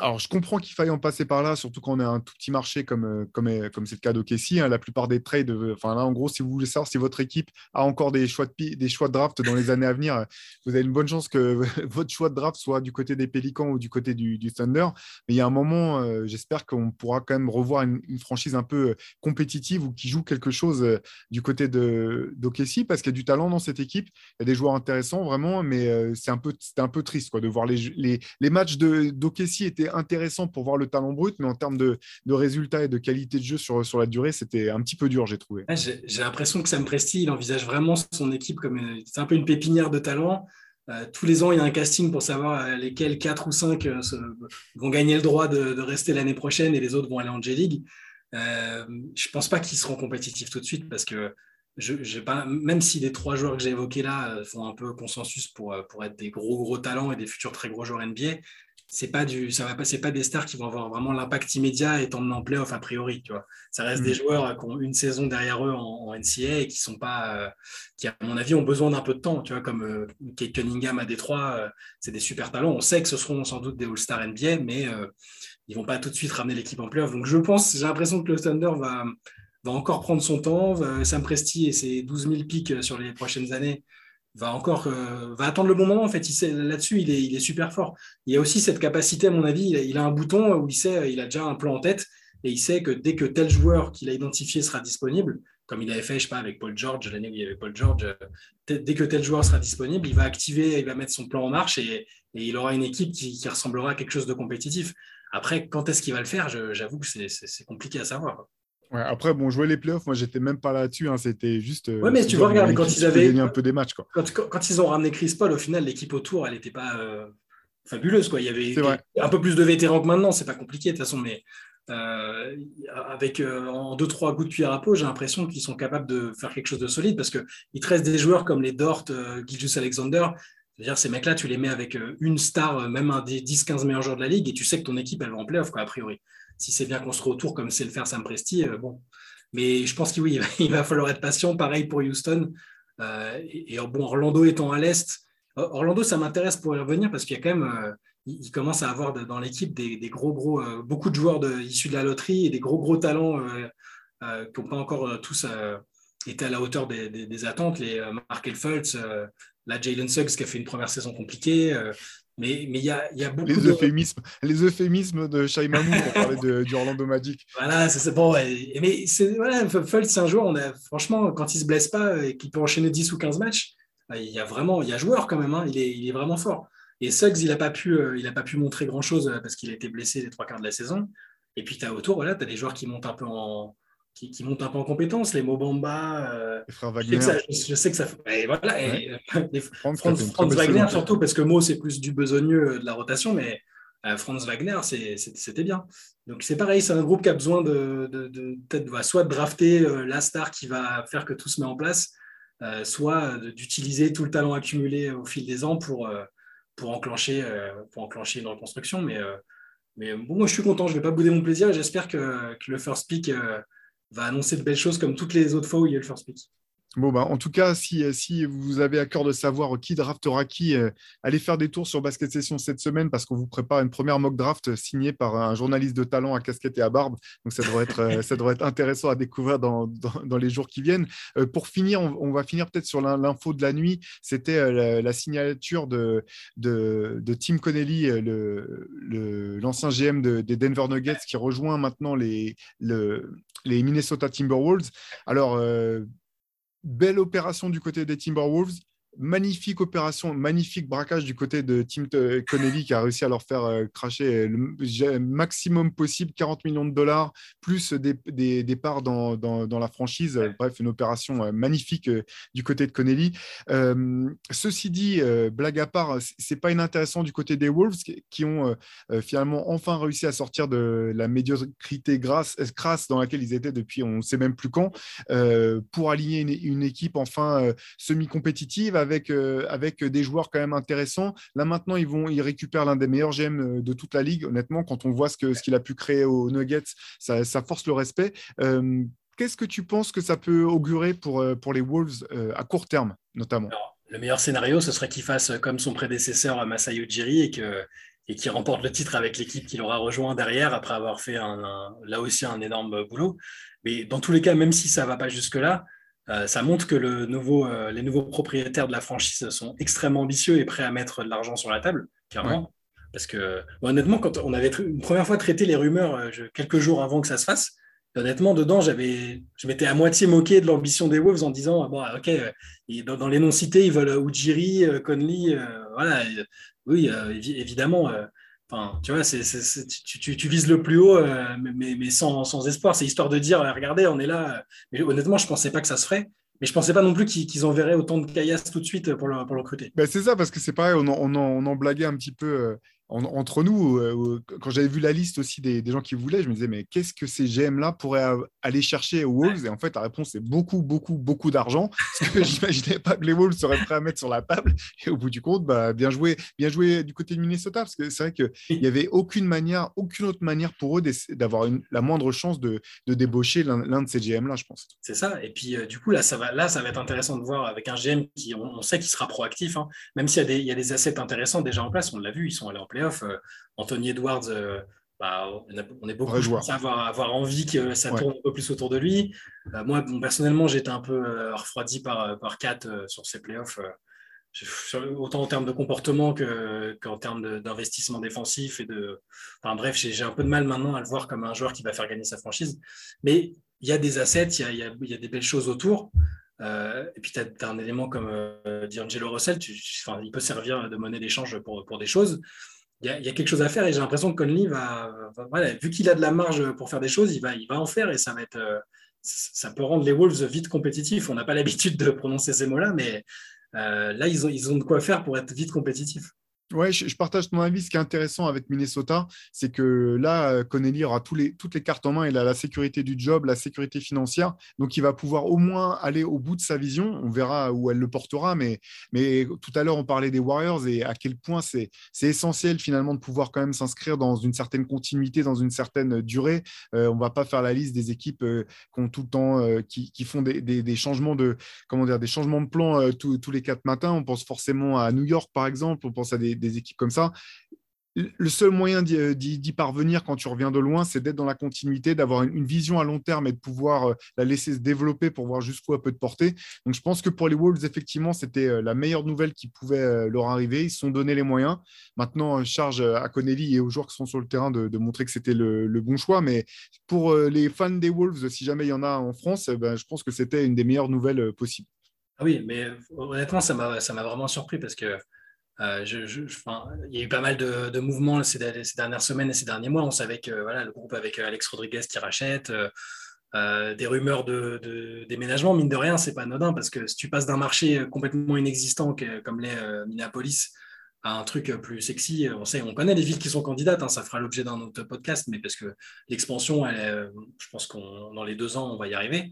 alors, je comprends qu'il faille en passer par là, surtout quand on a un tout petit marché comme euh, comme euh, comme c'est le cas d'Okessi. Hein, la plupart des trades, euh, enfin là, en gros, si vous voulez savoir si votre équipe a encore des choix de des choix draft dans les années à venir, vous avez une bonne chance que votre choix de draft soit du côté des Pélicans ou du côté du, Thunder. Mais il y a un moment, j'espère qu'on pourra quand même revoir une, franchise un peu compétitive ou qui joue quelque chose du côté d'Okessi parce qu'il y a du talent dans cette équipe. Il y a des joueurs intéressants vraiment, mais c'est un peu un peu triste quoi de voir les les, les matchs d'Okessi étaient intéressant pour voir le talent brut, mais en termes de, résultats et de qualité de jeu sur, sur la durée, c'était un petit peu dur, j'ai trouvé. j'ai l'impression que Sam Presti, il envisage vraiment son équipe comme euh, c'est un peu une pépinière de talent. Euh, tous les ans, il y a un casting pour savoir euh, lesquels 4 ou 5 vont gagner le droit de, rester l'année prochaine et les autres vont aller en J-League. je ne pense pas qu'ils seront compétitifs tout de suite parce que je, même si les trois joueurs que j'ai évoqués là font un peu consensus pour, pour être des gros gros talents et des futurs très gros joueurs NBA, c'est pas du ça va pas c'est pas des stars qui vont avoir vraiment l'impact immédiat et t'emmener en playoff a priori tu vois. Ça reste des mm. joueurs qui ont une saison derrière eux en, NCA et qui sont pas euh, qui à mon avis ont besoin d'un peu de temps tu vois comme euh, Kate Cunningham à Détroit euh, c'est des super talents. On sait que ce seront sans doute des All-Star NBA mais euh, ils vont pas tout de suite ramener l'équipe en playoff. Donc je pense j'ai l'impression que le Thunder va va encore prendre son temps. Sam Presti et ses 12 000 pics sur les prochaines années va encore euh, va attendre le bon moment. En fait, là-dessus, il est, super fort. Il a aussi cette capacité, à mon avis, il a, un bouton où il sait, il a déjà un plan en tête et il sait que dès que tel joueur qu'il a identifié sera disponible, comme il avait fait, je sais avec Paul George, l'année où il y avait Paul George, euh, dès que tel joueur sera disponible, il va activer, il va mettre son plan en marche et, il aura une équipe qui, ressemblera à quelque chose de compétitif. Après, quand est-ce qu'il va le faire? J'avoue que c'est compliqué à savoir après, bon, jouer les playoffs, moi, j'étais même pas là-dessus. Hein, c'était juste. Euh, ouais, mais tu vois, regarde, quand ils avaient. un peu des matchs. Quoi. Quand, ils ont ramené Chris Paul, au final, l'équipe autour, elle n'était pas euh, fabuleuse. Quoi. Il y avait un peu plus de vétérans que maintenant. C'est pas compliqué, de toute façon. Mais euh, avec en deux, trois coups de cuillère à peau, j'ai l'impression qu'ils sont capables de faire quelque chose de solide parce qu'ils te restent des joueurs comme les Dort, Gilgis Alexander. C'est-à-dire, ces mecs-là, tu les mets avec une star, même un des 10-15 meilleurs joueurs de la ligue, et tu sais que ton équipe, elle va en playoff, quoi, a priori si c'est bien construit autour, comme c'est le faire Sam Presti, euh, bon. Mais je pense qu'il oui, il va falloir être patient. Pareil pour Houston. Euh, et, bon, Orlando étant à l'Est, Orlando, ça m'intéresse pour y revenir parce qu'il y a quand même, euh, il, commence à avoir dans l'équipe des, gros, gros, beaucoup de joueurs issus de la loterie et des gros, gros talents qui n'ont pas encore tous été à la hauteur des, attentes. Les Markel Fultz, la Jalen Suggs qui a fait une première saison compliquée. Mais il y a, y a, beaucoup les euphémismes, les euphémismes de Shai pour parler de, du Orlando Magic. Voilà, c'est bon. Mais c'est voilà, Fultz, c'est un joueur, on a, franchement, quand il ne se blesse pas et qu'il peut enchaîner 10 ou 15 matchs, bah, il y a vraiment, il y a joueur quand même, hein, il, est, il, est, vraiment fort. Et Suggs, il n'a pas, pu, euh, il pas pu montrer grand-chose euh, parce qu'il a été blessé les trois quarts de la saison. Et puis tu as autour, voilà, tu as des joueurs qui montent un peu en, qui, qui, montent un peu en compétence, les Mobamba. Euh, les frères Wagner. Je sais que ça, voilà, et, les, Franz, Wagner surtout, parce que Mo, c'est plus du besogneux de la rotation, mais euh, Franz Wagner, c'était bien. Donc c'est pareil, c'est un groupe qui a besoin de, de, de peut-être soit de drafter euh, la star qui va faire que tout se met en place, euh, soit d'utiliser tout le talent accumulé au fil des ans pour, euh, pour, enclencher, pour enclencher une reconstruction. Mais, mais bon, moi je suis content, je ne vais pas bouder mon plaisir j'espère que, que, le first pick va annoncer de belles choses comme toutes les autres fois où il y a le first pick. Bon, bah, en tout cas, si, si vous avez à cœur de savoir qui draftera qui, euh, allez faire des tours sur Basket Session cette semaine parce qu'on vous prépare une première mock draft signée par un journaliste de talent à casquette et à barbe. Donc, ça devrait être, euh, ça devrait être intéressant à découvrir dans, dans, les jours qui viennent. Euh, pour finir, on, va finir peut-être sur l'info de la nuit. C'était la, signature de, de, de Tim Connelly, l'ancien le, GM des Denver Nuggets, qui rejoint maintenant les, le, les Minnesota Timberwolves. Alors, belle opération du côté des Timberwolves magnifique opération, magnifique braquage du côté de Tim Connelly qui a réussi à leur faire euh, cracher le maximum possible, 40 millions de dollars, plus des, des, parts dans, dans, la franchise. Bref, une opération euh, magnifique euh, du côté de Connelly. ceci dit, blague à part, c'est pas inintéressant du côté des Wolves qui, ont finalement enfin réussi à sortir de la médiocrité grasse, crasse dans laquelle ils étaient depuis on ne sait même plus quand, pour aligner une, une équipe enfin semi-compétitive avec, euh, avec des joueurs quand même intéressants. Là maintenant, ils, vont, ils récupèrent l'un des meilleurs GM euh, de toute la ligue. Honnêtement, quand on voit ce qu'il a pu créer aux Nuggets, ça, force le respect. Euh, qu'est-ce que tu penses que ça peut augurer pour, les Wolves à court terme, notamment? Le meilleur scénario, ce serait qu'il fasse comme son prédécesseur Masayo Ujiri et que et qui remporte le titre avec l'équipe qu'il aura rejoint derrière après avoir fait là aussi un énorme boulot. Mais dans tous les cas, même si ça ne va pas jusque-là, euh, ça montre que le nouveau, euh, les nouveaux propriétaires de la franchise sont extrêmement ambitieux et prêts à mettre de l'argent sur la table, clairement. Parce que, honnêtement, quand on avait une première fois traité les rumeurs euh, quelques jours avant que ça se fasse, honnêtement, dedans, j'avais, je m'étais à moitié moqué de l'ambition des Wolves en disant, bon, ok, dans, les noms cités, ils veulent Ujiri, Conley, voilà, oui, évidemment tu vois, tu, vises le plus haut, euh, mais, sans, espoir. C'est histoire de dire, regardez, on est là. Mais honnêtement, je ne pensais pas que ça se ferait. Mais je ne pensais pas non plus qu'ils enverraient autant de caillasses tout de suite pour le, recruter. Ben, c'est ça, parce que c'est pareil, on en, on, en, blaguait un petit peu entre nous, euh, quand j'avais vu la liste aussi des, gens qui voulaient, je me disais, mais qu'est-ce que ces GM-là pourraient aller chercher aux Wolves? Et en fait, la réponse est beaucoup, beaucoup, beaucoup d'argent. Parce que j'imaginais pas que les Wolves seraient prêts à mettre sur la table. Et au bout du compte, bah, bien, joué, bien joué du côté de Minnesota. Parce que c'est vrai qu'il n'y avait aucune manière, aucune autre manière pour eux d'avoir la moindre chance de, débaucher l'un de ces GM-là, je pense. C'est ça. Et puis, euh, du coup, là ça, va, là, ça va être intéressant de voir avec un GM qui, on, sait qu'il sera proactif. Hein. même s'il y, y, a des assets intéressants déjà en place, on l'a vu, ils sont allés en playoff. Euh, Anthony Edwards, euh, bah, on, est beaucoup à avoir, avoir, envie que ça tourne un peu plus autour de lui. Euh, moi, personnellement, j'étais un peu refroidi par, par Kat sur ces playoffs, autant en termes de comportement qu'en termes d'investissement défensif. Et de... Enfin, bref, j'ai un peu de mal maintenant à le voir comme un joueur qui va faire gagner sa franchise. Mais il y a des assets, il y a, il y a des belles choses autour. et puis, tu as, un élément comme D'Angelo Russell, il peut servir de monnaie d'échange pour, pour, des choses il y, a quelque chose à faire et j'ai l'impression que Conley va, vu qu'il a de la marge pour faire des choses, il va, il va en faire et ça va être, euh, ça peut rendre les Wolves vite compétitifs. On n'a pas l'habitude de prononcer ces mots-là, mais euh, là, ils ont, ils ont de quoi faire pour être vite compétitifs. Ouais, je, partage ton avis. Ce qui est intéressant avec Minnesota, c'est que là, euh, Connelly aura tous les, toutes les cartes en main. Il a la sécurité du job, la sécurité financière. Donc, il va pouvoir au moins aller au bout de sa vision. On verra où elle le portera. Mais, tout à l'heure, on parlait des Warriors et à quel point c'est essentiel finalement de pouvoir quand même s'inscrire dans une certaine continuité, dans une certaine durée. Euh, on ne va pas faire la liste des équipes euh, qui ont tout le temps, qui, font des, changements de comment dire, des changements de plan tous les quatre matins. On pense forcément à New York, par exemple. On pense à des des équipes comme ça. Le seul moyen d'y parvenir quand tu reviens de loin, c'est d'être dans la continuité, d'avoir une, vision à long terme et de pouvoir euh, la laisser se développer pour voir jusqu'où elle peut te porter. Donc, je pense que pour les Wolves, effectivement, c'était euh, la meilleure nouvelle qui pouvait euh, leur arriver. Ils se sont donné les moyens. Maintenant, charge à Connelly et aux joueurs qui sont sur le terrain de, montrer que c'était le, bon choix. Mais pour les fans des Wolves, si jamais il y en a en France, eh ben, je pense que c'était une des meilleures nouvelles possibles. Ah oui, mais honnêtement, ça m'a vraiment surpris parce que euh, il y a eu pas mal de, mouvements ces, dernières semaines et ces derniers mois. On savait que le groupe avec euh, Alex Rodriguez qui rachète, euh, des rumeurs de, déménagement, mine de rien, c'est pas anodin parce que si tu passes d'un marché complètement inexistant comme l'est Minneapolis à un truc plus sexy, on sait, on connaît les villes qui sont candidates, hein, ça fera l'objet d'un autre podcast, mais parce que l'expansion, je pense qu'on dans les deux ans, on va y arriver.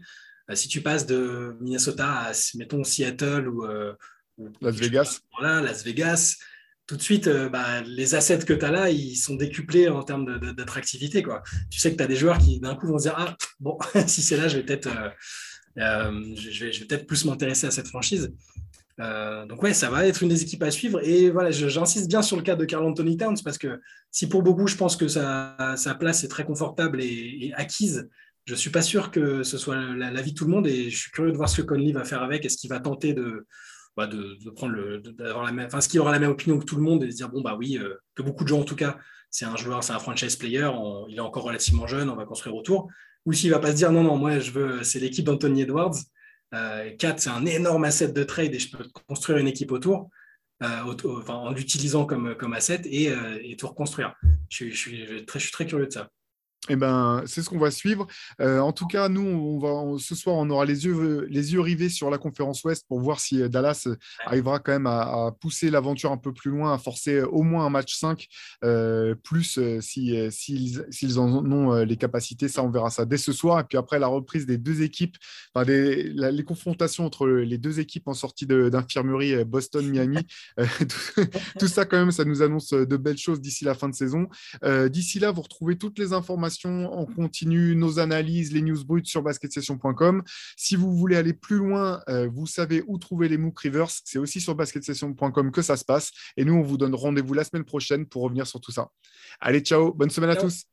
si tu passes de Minnesota à, mettons, Seattle ou Las Vegas. Voilà, Las Vegas. Tout de suite, euh, bah, les assets que tu as là, ils sont décuplés en termes d'attractivité. quoi. Tu sais que tu as des joueurs qui, d'un coup, vont se dire Ah, bon, si c'est là, je vais peut-être euh, euh, je vais, peut-être plus m'intéresser à cette franchise. donc, ouais, ça va être une des équipes à suivre. Et voilà, j'insiste bien sur le cas de Carl Anthony Towns parce que si pour beaucoup, je pense que sa, sa place est très confortable et, acquise, je ne suis pas sûr que ce soit la, la, vie de tout le monde et je suis curieux de voir ce que Conley va faire avec. Est-ce qu'il va tenter de, bah, de, prendre le, d'avoir la même, enfin, ce qui aura la même opinion que tout le monde et de se dire bon bah oui, euh, que beaucoup de gens en tout cas, c'est un joueur, c'est un franchise player, il est encore relativement jeune, on va construire autour. Ou s'il va pas se dire non non, moi je veux, c'est l'équipe d'Anthony Edwards. Euh, 4, c'est un énorme asset de trade et je peux construire une équipe autour. Euh, en l'utilisant comme, comme asset et, euh, et tout reconstruire. Je, je, suis très, je suis très curieux de ça. Eh ben, c'est ce qu'on va suivre. Euh, en tout cas, nous, ce soir, on aura les yeux, les yeux rivés sur la conférence Ouest pour voir si euh, Dallas arrivera quand même à, pousser l'aventure un peu plus loin, à forcer au moins un match 5, euh, plus s'ils si, en ont les capacités. Ça, on verra ça dès ce soir. Et puis après, la reprise des deux équipes, les confrontations entre les deux équipes en sortie d'infirmerie, Boston-Miami, tout, ça, quand même, ça nous annonce de belles choses d'ici la fin de saison. d'ici là, vous retrouvez toutes les informations on continue nos analyses, les news brutes sur basketsession.com. Si vous voulez aller plus loin, euh, vous savez où trouver les MOOC Rivers. C'est aussi sur basketsession.com que ça se passe. Et nous, on vous donne rendez-vous la semaine prochaine pour revenir sur tout ça. Allez, ciao. Bonne semaine à tous.